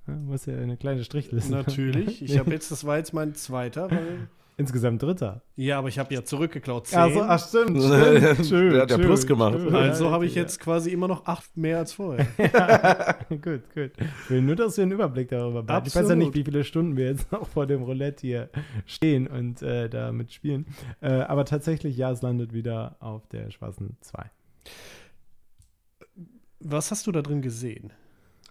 Ja, muss ja eine kleine Strichliste. Natürlich. Ich habe jetzt, das war jetzt mein zweiter, weil. Insgesamt dritter. Ja, aber ich habe ja zurückgeklaut. 10. Also, ach stimmt, Der stimmt. hat ja Plus gemacht. also habe ich jetzt quasi immer noch 8 mehr als vorher. gut, gut. Ich will nur, dass wir einen Überblick darüber behalten. Ich weiß ja nicht, wie viele Stunden wir jetzt noch vor dem Roulette hier stehen und äh, damit spielen. Äh, aber tatsächlich, ja, es landet wieder auf der schwarzen 2. Was hast du da drin gesehen?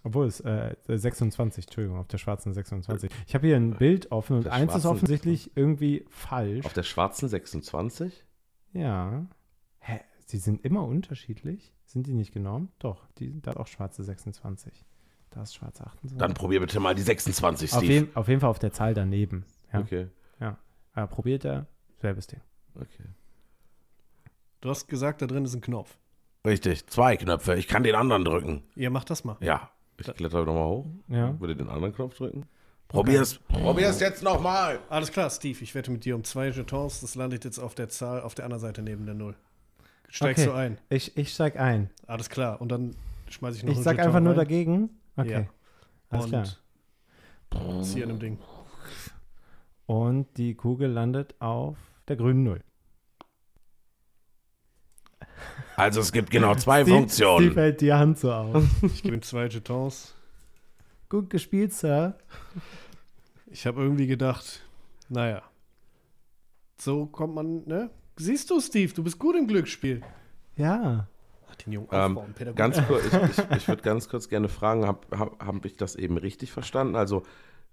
Obwohl es äh, 26, Entschuldigung, auf der schwarzen 26. Ich habe hier ein Bild offen und eins ist offensichtlich irgendwie falsch. Auf der schwarzen 26? Ja. Hä? Sie sind immer unterschiedlich? Sind die nicht genormt? Doch, die, da hat auch schwarze 26. Da ist schwarze 28. Dann probier bitte mal die 26, auf, Steve. jeden, auf jeden Fall auf der Zahl daneben. Ja, Okay, Aber probiert er, selbes Ding. okay. Du hast gesagt, da drin ist ein Knopf. Richtig, zwei Knöpfe. Ich kann den anderen drücken. Ja, mach das mal. Ja, ich kletter nochmal hoch. Ja. Würde den anderen Knopf drücken. Probier's. Probier's jetzt nochmal. Alles klar, Steve, ich wette mit dir um zwei Jetons. Das landet jetzt auf der Zahl auf der anderen Seite neben der Null. Steigst Okay. du ein? Ich, ich steig ein. Alles klar. Und dann schmeiß ich noch Ich einen sag Jeton einfach nur rein. dagegen. Okay. Ja. Alles klar. Und zieh an dem Ding. Und die Kugel landet auf der grünen Null. Also es gibt genau zwei Steve, Funktionen. Steve hält die Hand so auf. Ich gebe ihm zwei Jetons. Gut gespielt, Sir. Ich habe irgendwie gedacht, naja, so kommt man, ne? Siehst du, Steve, du bist gut im Glücksspiel. Ja. Den jungen Ähm. Ganz kurz, ich, ich, ich würde ganz kurz gerne fragen, habe hab, hab ich das eben richtig verstanden? Also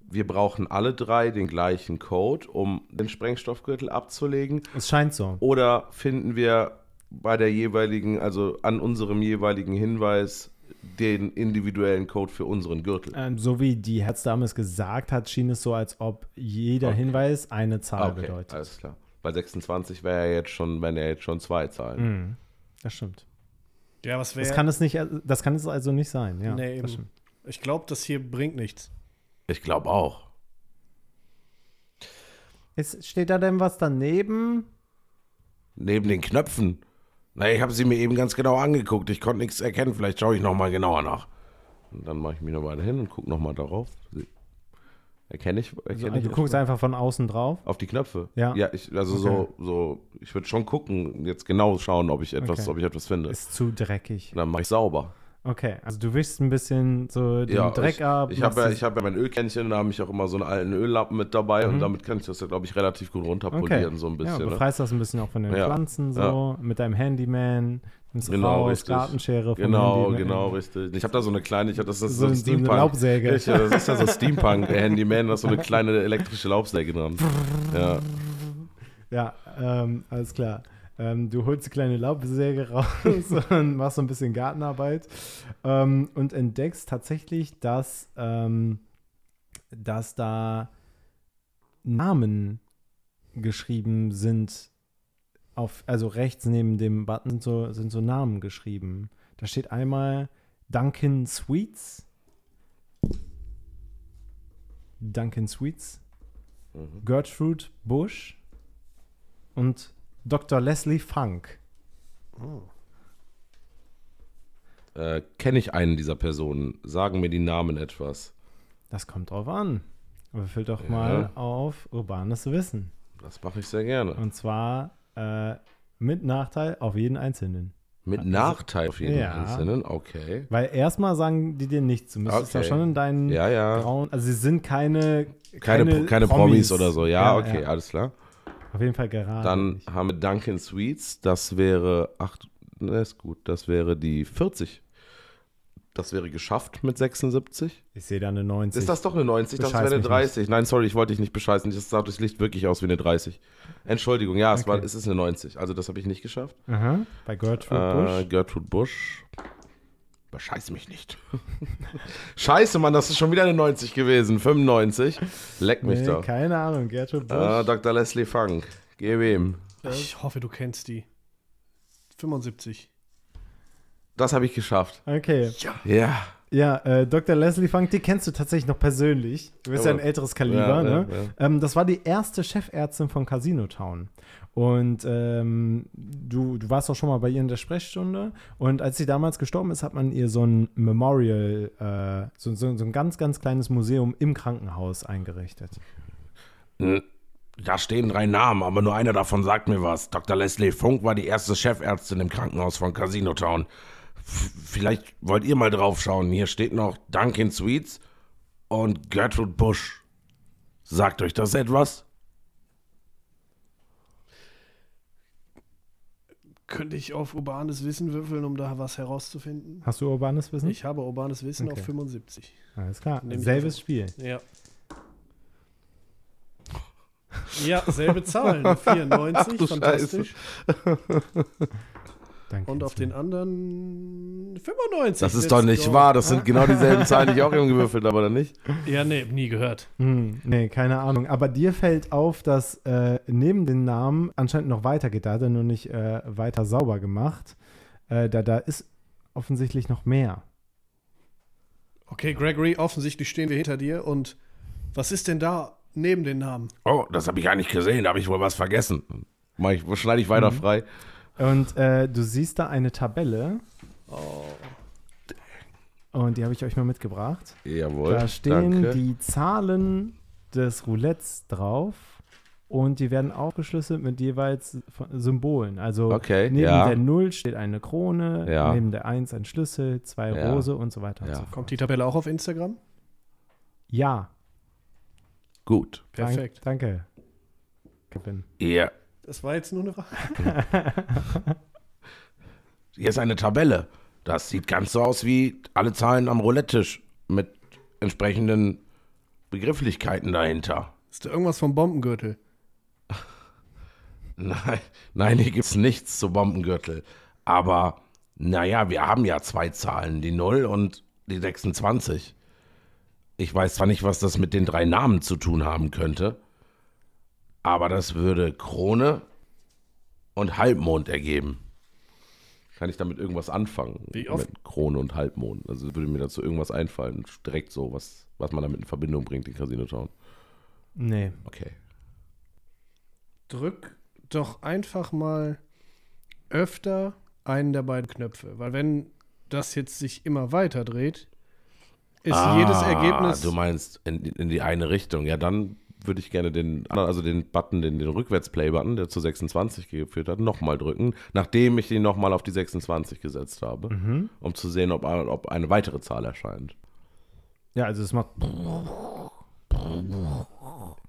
wir brauchen alle drei den gleichen Code, um den Sprengstoffgürtel abzulegen. Es scheint so. Oder finden wir bei der jeweiligen, also an unserem jeweiligen Hinweis den individuellen Code für unseren Gürtel? Ähm, so wie die Herzdame es gesagt hat, schien es so, als ob jeder Okay. Hinweis eine Zahl okay, bedeutet. alles klar. Bei 26 wäre ja jetzt schon, wären ja jetzt schon zwei Zahlen. Mhm. Das stimmt. ja, was wäre. Das kann es nicht, das kann es also nicht sein. Ja, Nee. Ich glaube, das hier bringt nichts. Ich glaube auch. Ist, steht da denn was daneben? Neben den Knöpfen. Na, ich habe sie mir eben ganz genau angeguckt. Ich konnte nichts erkennen. Vielleicht schaue ich noch mal genauer nach. Und dann mache ich mich noch weiter hin und gucke noch mal darauf. Erkenne ich, Also, erkenne ich du guckst erstmal? einfach von außen drauf. auf die Knöpfe. Ja. Ja, ich, also Okay. so, so, ich würde schon gucken, jetzt genau schauen, ob ich etwas, Okay. ob ich etwas finde. Ist zu dreckig. Dann mache ich sauber. Okay, also du wischst ein bisschen so den ja, Dreck ich, ab. Ich habe ja, ich hab ja mein Ölkännchen, da habe ich auch immer so einen alten Öllappen mit dabei Mhm. und damit kann ich das, glaube ich, relativ gut runterpolieren, so ein bisschen. ja, ne? befreist das ein bisschen auch von den Ja. Pflanzen so, mit deinem Handyman, nimmst Genau, raus, richtig. Gartenschere vom Genau, Handyman. genau, richtig. Ich habe da so eine kleine, ich hab, das ist So, so, ein so eine Steampunk. Laubsäge. Richtig, das ist ja so Steampunk-Handyman, da ist so eine kleine elektrische Laubsäge dran. Ja, Ja, ähm, alles klar. Ähm, du holst die kleine Laubsäge raus und machst so ein bisschen Gartenarbeit ähm, und entdeckst tatsächlich, dass, ähm, dass da Namen geschrieben sind. Auf, also rechts neben dem Button sind so, sind so Namen geschrieben. Da steht einmal Duncan Sweets. Duncan Sweets. Mhm. Gertrude Bush und Dr. Leslie Funk. äh, kenne ich einen dieser Personen? Sagen mir die Namen etwas. Das kommt drauf an. Würfel doch Ja. mal auf urbanes Wissen. Das mache ich sehr gerne. Und zwar äh, mit Nachteil auf jeden Einzelnen. Mit Nachteil auf jeden Ja. Einzelnen, okay. Weil erstmal sagen die dir nichts. Du müsstest Okay. da schon in deinen Ja, ja. grauen. Also sie sind keine. Keine, keine, Promis. oder so. Ja, okay, ja. alles klar. Auf jeden Fall gerade. Dann nicht. haben wir Duncan Sweets, das wäre, ach, ne, ist gut, das wäre die 40. Das wäre geschafft mit 76. Ich sehe da eine 90. Ist das doch eine 90? Das Bescheiß wäre eine mich 30. Nein, sorry, ich wollte dich nicht bescheißen. Das sah durchs Licht wirklich aus wie eine 30. Entschuldigung, ja, es, war, Okay. es ist eine 90. Also das habe ich nicht geschafft. Aha, bei Gertrude Äh, Bush. Gertrude Bush. Bescheiß mich nicht. Scheiße, Mann, das ist schon wieder eine 90 gewesen. 95. Leck mich Nee, doch. keine Ahnung, Gertrude Bush. Ah, Dr. Leslie Funk. Geh wem. Ich hoffe, du kennst die. 75. Das habe ich geschafft. okay. Ja. Ja, äh, Dr. Leslie Funk, die kennst du tatsächlich noch persönlich. Du bist ja, Aber- ein älteres Kaliber, Ja, ne? ja, ja. Ähm, das war die erste Chefärztin von Casino Town. Und ähm, du, du warst auch schon mal bei ihr in der Sprechstunde. Und als sie damals gestorben ist, hat man ihr so ein Memorial, äh, so, so, so ein ganz, ganz kleines Museum im Krankenhaus eingerichtet. Hm, Da stehen drei Namen, aber nur einer davon sagt mir was. Dr. Leslie Funk war die erste Chefärztin im Krankenhaus von Casino Town. Vielleicht wollt ihr mal drauf schauen. Hier steht noch Duncan Sweets und Gertrude Bush. Sagt euch das etwas? Könnte ich auf urbanes Wissen würfeln, um da was herauszufinden? Hast du urbanes Wissen? Ich habe urbanes Wissen Okay. auf 75. Alles klar. Nehm ich Selbes einfach. Spiel. Ja. Ja, selbe Zahlen. 94, du fantastisch. Und auf den anderen 95. Das ist doch nicht go. wahr. Das sind genau dieselben Zahlen, die ich auch eben gewürfelt habe, oder nicht? Ja, nee, nie gehört. Hm, nee, keine Ahnung. Aber dir fällt auf, dass äh, neben den Namen anscheinend noch weitergeht. Da hat er nur nicht äh, weiter sauber gemacht. Äh, da, da ist offensichtlich noch mehr. Okay, Gregory, offensichtlich stehen wir hinter dir. Und was ist denn da neben den Namen? Oh, das habe ich gar nicht gesehen. Da habe ich wohl was vergessen. Mach ich, schneide ich weiter frei. Und äh, du siehst da eine Tabelle. Oh, Und die habe ich euch mal mitgebracht. Jawohl. Da stehen danke. die Zahlen des Roulettes drauf. Und die werden aufgeschlüsselt mit jeweils Symbolen. Also Okay, neben ja. der 0 steht eine Krone, Ja. neben der 1 ein Schlüssel, zwei Ja. Rose und so weiter und Ja. so fort. kommt die Tabelle auch auf Instagram? Ja, Gut. Perfekt. Dank, danke. Kevin. Hier, Das war jetzt nur eine Frage. hier ist eine Tabelle. Das sieht ganz so aus wie alle Zahlen am Roulette-Tisch mit entsprechenden Begrifflichkeiten dahinter. Ist da irgendwas vom Bombengürtel? Nein, nein, hier gibt es nichts zu Bombengürtel. Aber, naja, wir haben ja zwei Zahlen, die 0 und die 26. Ich weiß zwar nicht, was das mit den drei Namen zu tun haben könnte, aber das würde Krone und Halbmond ergeben. Kann ich damit irgendwas anfangen? Wie oft? Mit Krone und Halbmond. Also würde mir dazu irgendwas einfallen, direkt so, was, was man damit in Verbindung bringt, in Casino Town. Nee. Okay. Drück doch einfach mal öfter einen der beiden Knöpfe. Weil wenn das jetzt sich immer weiter dreht, ist jedes Ergebnis. Ah, Du meinst in, in die eine Richtung. Ja, dann würde ich gerne den, anderen- also den Button, den, den Rückwärts-Play-Button, der zu 26 geführt hat, nochmal drücken, nachdem ich den nochmal auf die 26 gesetzt habe, Mhm. um zu sehen, ob, ob eine weitere Zahl erscheint. Ja, also es macht.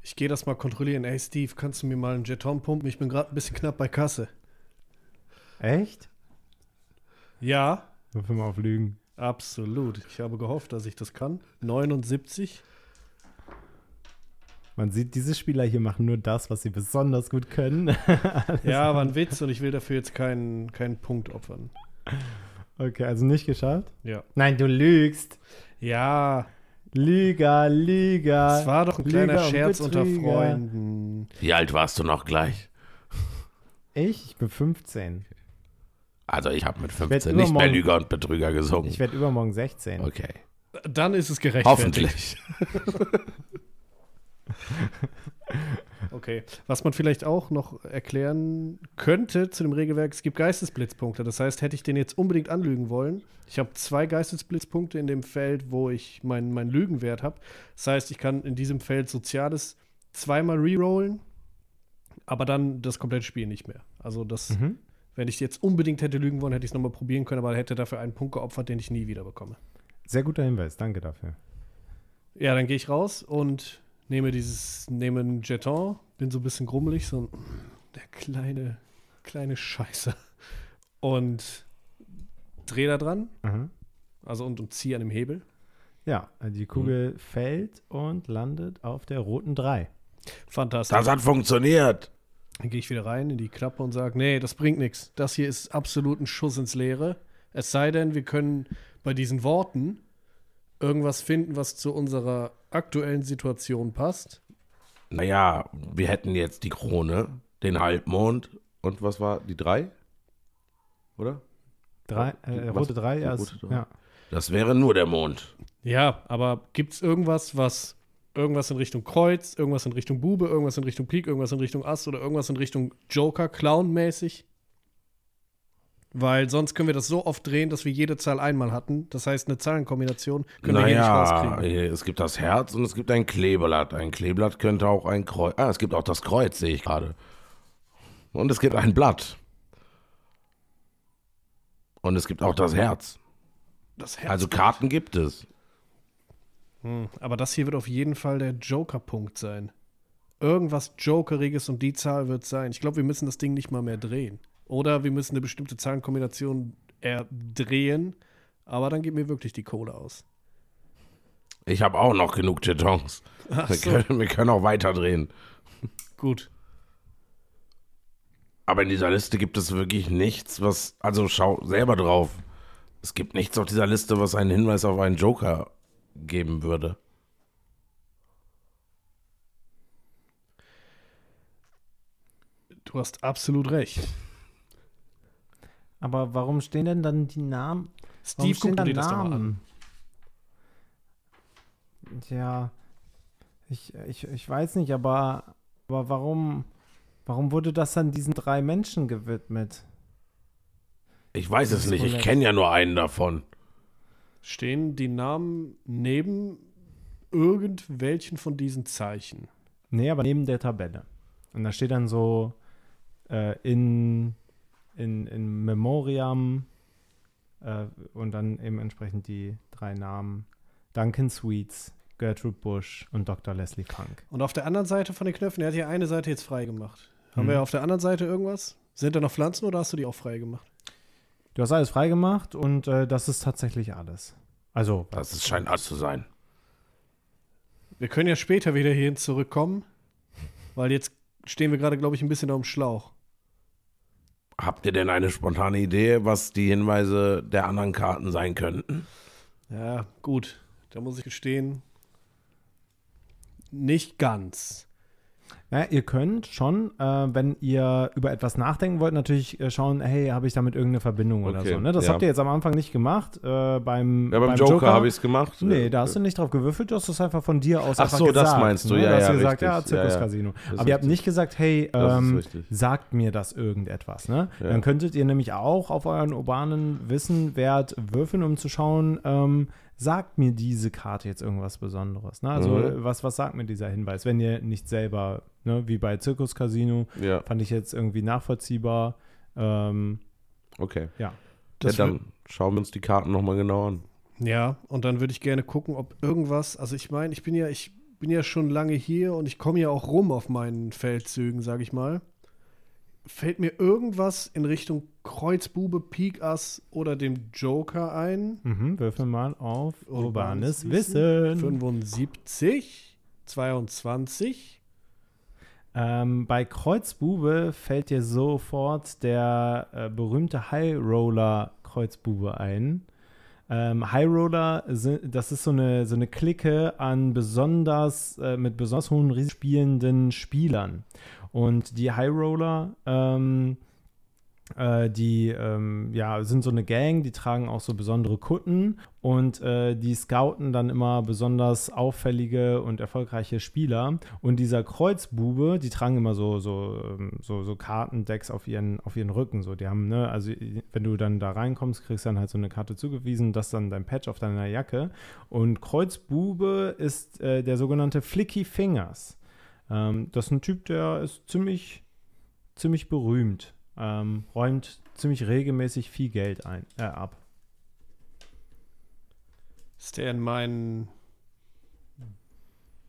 Ich gehe das mal kontrollieren. Ey, Steve, kannst du mir mal einen Jeton pumpen? Ich bin gerade ein bisschen knapp bei Kasse. Echt? Ja, Würfel mal auf Lügen. absolut. Ich habe gehofft, dass ich das kann. 79. Man sieht, diese Spieler hier machen nur das, was sie besonders gut können. Ja, war ein Witz und ich will dafür jetzt keinen, keinen Punkt opfern. okay, also nicht geschafft? Ja. Nein, du lügst. Ja, Lüger, Lüger. es war doch ein kleiner Lüger Scherz unter. Freunden. Wie alt warst du noch gleich? Ich? Ich bin 15. Also ich habe mit werd 15 nicht mehr Lüger und Betrüger gesungen. Ich werde übermorgen 16. Okay. Dann ist es gerechtfertigt. Hoffentlich. Okay. Was man vielleicht auch noch erklären könnte zu dem Regelwerk, es gibt Geistesblitzpunkte. Das heißt, hätte ich den jetzt unbedingt anlügen wollen, ich habe zwei Geistesblitzpunkte in dem Feld, wo ich meinen mein Lügenwert habe. Das heißt, ich kann in diesem Feld Soziales zweimal rerollen, aber dann das komplette Spiel nicht mehr. Also das, Mhm. wenn ich jetzt unbedingt hätte lügen wollen, hätte ich es nochmal probieren können, aber hätte dafür einen Punkt geopfert, den ich nie wieder bekomme. Sehr guter Hinweis, danke dafür. Ja, dann gehe ich raus und nehme dieses, nehme einen Jeton, bin so ein bisschen grummelig, so ein, der kleine, kleine Scheiße. Und drehe da dran, Mhm. also und, und ziehe an dem Hebel. Ja, die Kugel fällt und landet auf der roten 3. Fantastisch. Das hat funktioniert. Dann gehe ich wieder rein in die Klappe und sage, nee, das bringt nichts. Das hier ist absolut ein Schuss ins Leere. Es sei denn, wir können bei diesen Worten irgendwas finden, was zu unserer aktuellen Situation passt. Naja, wir hätten jetzt die Krone, den Halbmond und was war die drei? Oder? Drei, äh, rote 3, die ja, rote drei. ja. Das wäre nur der Mond. Ja, aber gibt es irgendwas, was irgendwas in Richtung Kreuz, irgendwas in Richtung Bube, irgendwas in Richtung Pik, irgendwas in Richtung Ass oder irgendwas in Richtung Joker, Clown-mäßig? Weil sonst können wir das so oft drehen, dass wir jede Zahl einmal hatten. Das heißt, eine Zahlenkombination können wir hier nicht Naja, rauskriegen. es gibt das Herz und es gibt ein Kleeblatt. Ein Kleeblatt könnte auch ein Kreuz. Ah, es gibt auch das Kreuz, sehe ich gerade. Und es gibt ein Blatt. Und es gibt auch das Herz. Das Herz. Also Karten gibt es. Hm, aber das hier wird auf jeden Fall der Joker-Punkt sein. Irgendwas Jokeriges und die Zahl wird sein. Ich glaube, wir müssen das Ding nicht mal mehr drehen. Oder wir müssen eine bestimmte Zahlenkombination erdrehen. Aber dann geht mir wirklich die Kohle aus. Ich habe auch noch genug Jetons. Ach Wir so, können, wir können auch weiterdrehen. gut. Aber in dieser Liste gibt es wirklich nichts, was. Also schau selber drauf. Es gibt nichts auf dieser Liste, was einen Hinweis auf einen Joker geben würde. Du hast absolut recht. Aber warum stehen denn dann die Namen? Warum Steve, stehen guck da dir das doch mal an. Namen? Ja, ich, ich, ich weiß nicht, aber, aber warum, warum wurde das dann diesen drei Menschen gewidmet? Ich weiß es nicht, ich kenne ja nur einen davon. Stehen die Namen neben irgendwelchen von diesen Zeichen? Nee, aber neben der Tabelle. Und da steht dann so äh, in, in, in Memoriam äh, und dann eben entsprechend die drei Namen Duncan Sweets, Gertrude Bush und Dr. Leslie Funk. Und auf der anderen Seite von den Knöpfen, er hat hier eine Seite jetzt frei gemacht. Haben Mhm. wir auf der anderen Seite irgendwas? Sind da noch Pflanzen oder hast du die auch frei gemacht? Du hast alles freigemacht und äh, das ist tatsächlich alles. Also, Das ist, scheint alles zu sein. Wir können ja später wieder hierhin zurückkommen, weil jetzt stehen wir gerade, glaube ich, ein bisschen auf dem Schlauch. Habt ihr denn eine spontane Idee, was die Hinweise der anderen Karten sein könnten? Ja, gut. Da muss ich gestehen, nicht ganz. Ja, ihr könnt schon, äh, wenn ihr über etwas nachdenken wollt, natürlich äh, schauen, hey, habe ich damit irgendeine Verbindung oder Okay, so. Ne? Das ja. habt ihr jetzt am Anfang nicht gemacht. Äh, beim, Ja, beim, Joker, habe ich es gemacht. Nee, da hast du nicht drauf gewürfelt, du hast es einfach von dir aus Ach so, das gesagt. meinst du, ne? ja, Da hast ja, du gesagt, richtig. ja. Zirkuscasino. Aber ihr habt nicht gesagt, hey, Das ähm, sagt mir das irgendetwas. Ne? Dann könntet ihr nämlich auch auf euren urbanen Wissenwert würfeln, um zu schauen, ähm, sagt mir diese Karte jetzt irgendwas Besonderes. Ne? Also Mhm. was, was sagt mir dieser Hinweis, wenn ihr nicht selber, ne, wie bei Zirkuscasino, Ja, fand ich jetzt irgendwie nachvollziehbar. Ähm, okay. ja. Das ja, dann schauen wir uns die Karten nochmal genau an. Ja, und dann würde ich gerne gucken, ob irgendwas, also ich meine, ich bin ja, ich bin ja schon lange hier und ich komme ja auch rum auf meinen Feldzügen, sage ich mal. Fällt mir irgendwas in Richtung Kreuzbube, Pik Ass oder dem Joker ein? Mhm, würfel mal auf urbanes, Urbanes Wissen. 75, 22. Ähm, bei Kreuzbube fällt dir sofort der äh, berühmte High Roller Kreuzbube ein. Ähm, High Roller, sind, das ist so eine, so eine Clique an besonders, äh, mit besonders hohen Risiken spielenden Spielern. Und die High Roller, ähm, äh, die ähm, ja, sind so eine Gang, die tragen auch so besondere Kutten und äh, die scouten dann immer besonders auffällige und erfolgreiche Spieler. Und dieser Kreuzbube, die tragen immer so, so, ähm, so, so Kartendecks auf ihren, auf ihren Rücken. So, die haben, ne, also wenn du dann da reinkommst, kriegst du dann halt so eine Karte zugewiesen, das ist dann dein Patch auf deiner Jacke. Und Kreuzbube ist äh, der sogenannte Flicky Fingers. Ähm, das ist ein Typ, der ist ziemlich, ziemlich berühmt. Ähm, räumt ziemlich regelmäßig viel Geld ein, äh, ab. Ist der in meinen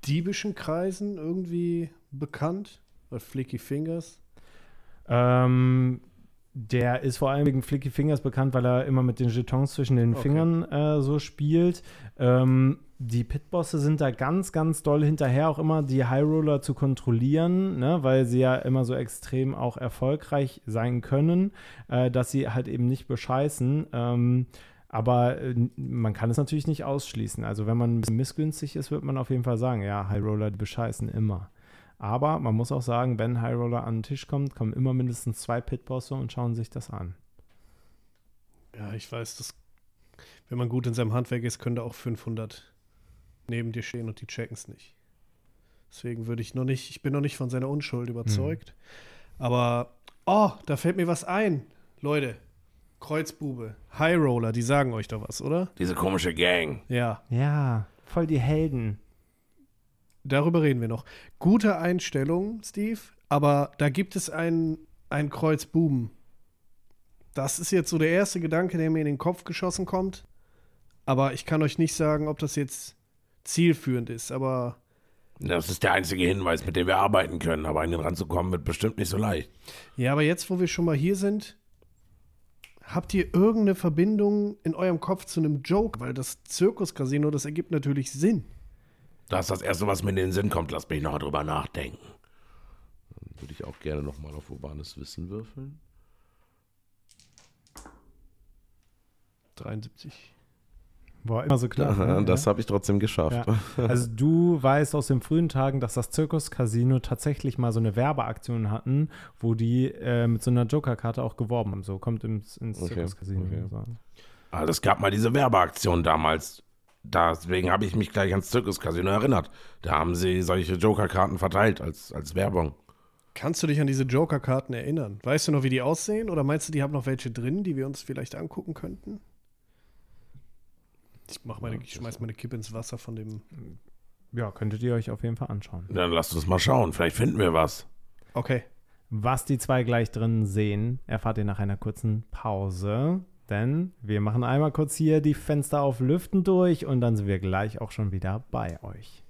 diebischen Kreisen irgendwie bekannt? Oder Flicky Fingers? Ähm, der ist vor allem wegen Flicky Fingers bekannt, weil er immer mit den Jetons zwischen den Okay. Fingern äh, so spielt. Ähm, die Pitbosse sind da ganz, ganz doll hinterher, auch immer die High Roller zu kontrollieren, ne, weil sie ja immer so extrem auch erfolgreich sein können, äh, dass sie halt eben nicht bescheißen. Ähm, aber äh, man kann es natürlich nicht ausschließen. Also wenn man ein bisschen missgünstig ist, wird man auf jeden Fall sagen, ja, High Roller bescheißen immer. Aber man muss auch sagen, wenn High Roller an den Tisch kommt, kommen immer mindestens zwei Pitbosse und schauen sich das an. Ja, ich weiß, dass, wenn man gut in seinem Handwerk ist, könnte auch 500 neben dir stehen und die checken es nicht. Deswegen würde ich noch nicht, ich bin noch nicht von seiner Unschuld überzeugt. Aber, oh, da fällt mir was ein. Leute, Kreuzbube, High Roller, die sagen euch doch was, oder? Diese komische Gang. Ja, Ja, voll die Helden. Darüber reden wir noch. Gute Einstellung, Steve, aber da gibt es einen, einen Kreuzbuben. Das ist jetzt so der erste Gedanke, der mir in den Kopf geschossen kommt. Aber ich kann euch nicht sagen, ob das jetzt zielführend ist. Aber Das ist der einzige Hinweis, mit dem wir arbeiten können, aber an den ranzukommen wird bestimmt nicht so leicht. ja, aber jetzt, wo wir schon mal hier sind, habt ihr irgendeine Verbindung in eurem Kopf zu einem Joke? Weil das Zirkuscasino, das ergibt natürlich Sinn. Das ist das Erste, was mir in den Sinn kommt. Lass mich noch drüber nachdenken. Würde ich auch gerne nochmal auf urbanes Wissen würfeln. 73. War immer so knapp. Aha, ne? das ja. habe ich trotzdem geschafft. Ja. Also du weißt aus den frühen Tagen, dass das Zirkus-Casino tatsächlich mal so eine Werbeaktion hatten, wo die äh, mit so einer Joker-Karte auch geworben haben. So kommt ins, ins Okay, Zirkus-Casino. okay. So. Also es gab mal diese Werbeaktion damals. Deswegen habe ich mich gleich ans Zirkuscasino erinnert. Da haben sie solche Joker-Karten verteilt als, als Werbung. Kannst du dich an diese Joker-Karten erinnern? Weißt du noch, wie die aussehen? Oder meinst du, die haben noch welche drin, die wir uns vielleicht angucken könnten? Ich, mach meine, ich schmeiß meine Kippe ins Wasser von dem. Ja, könntet ihr euch auf jeden Fall anschauen. Dann lasst uns mal schauen. Vielleicht finden wir was. Okay. Was die zwei gleich drin sehen, erfahrt ihr nach einer kurzen Pause. Denn wir machen einmal kurz hier die Fenster auf Lüften durch und dann sind wir gleich auch schon wieder bei euch.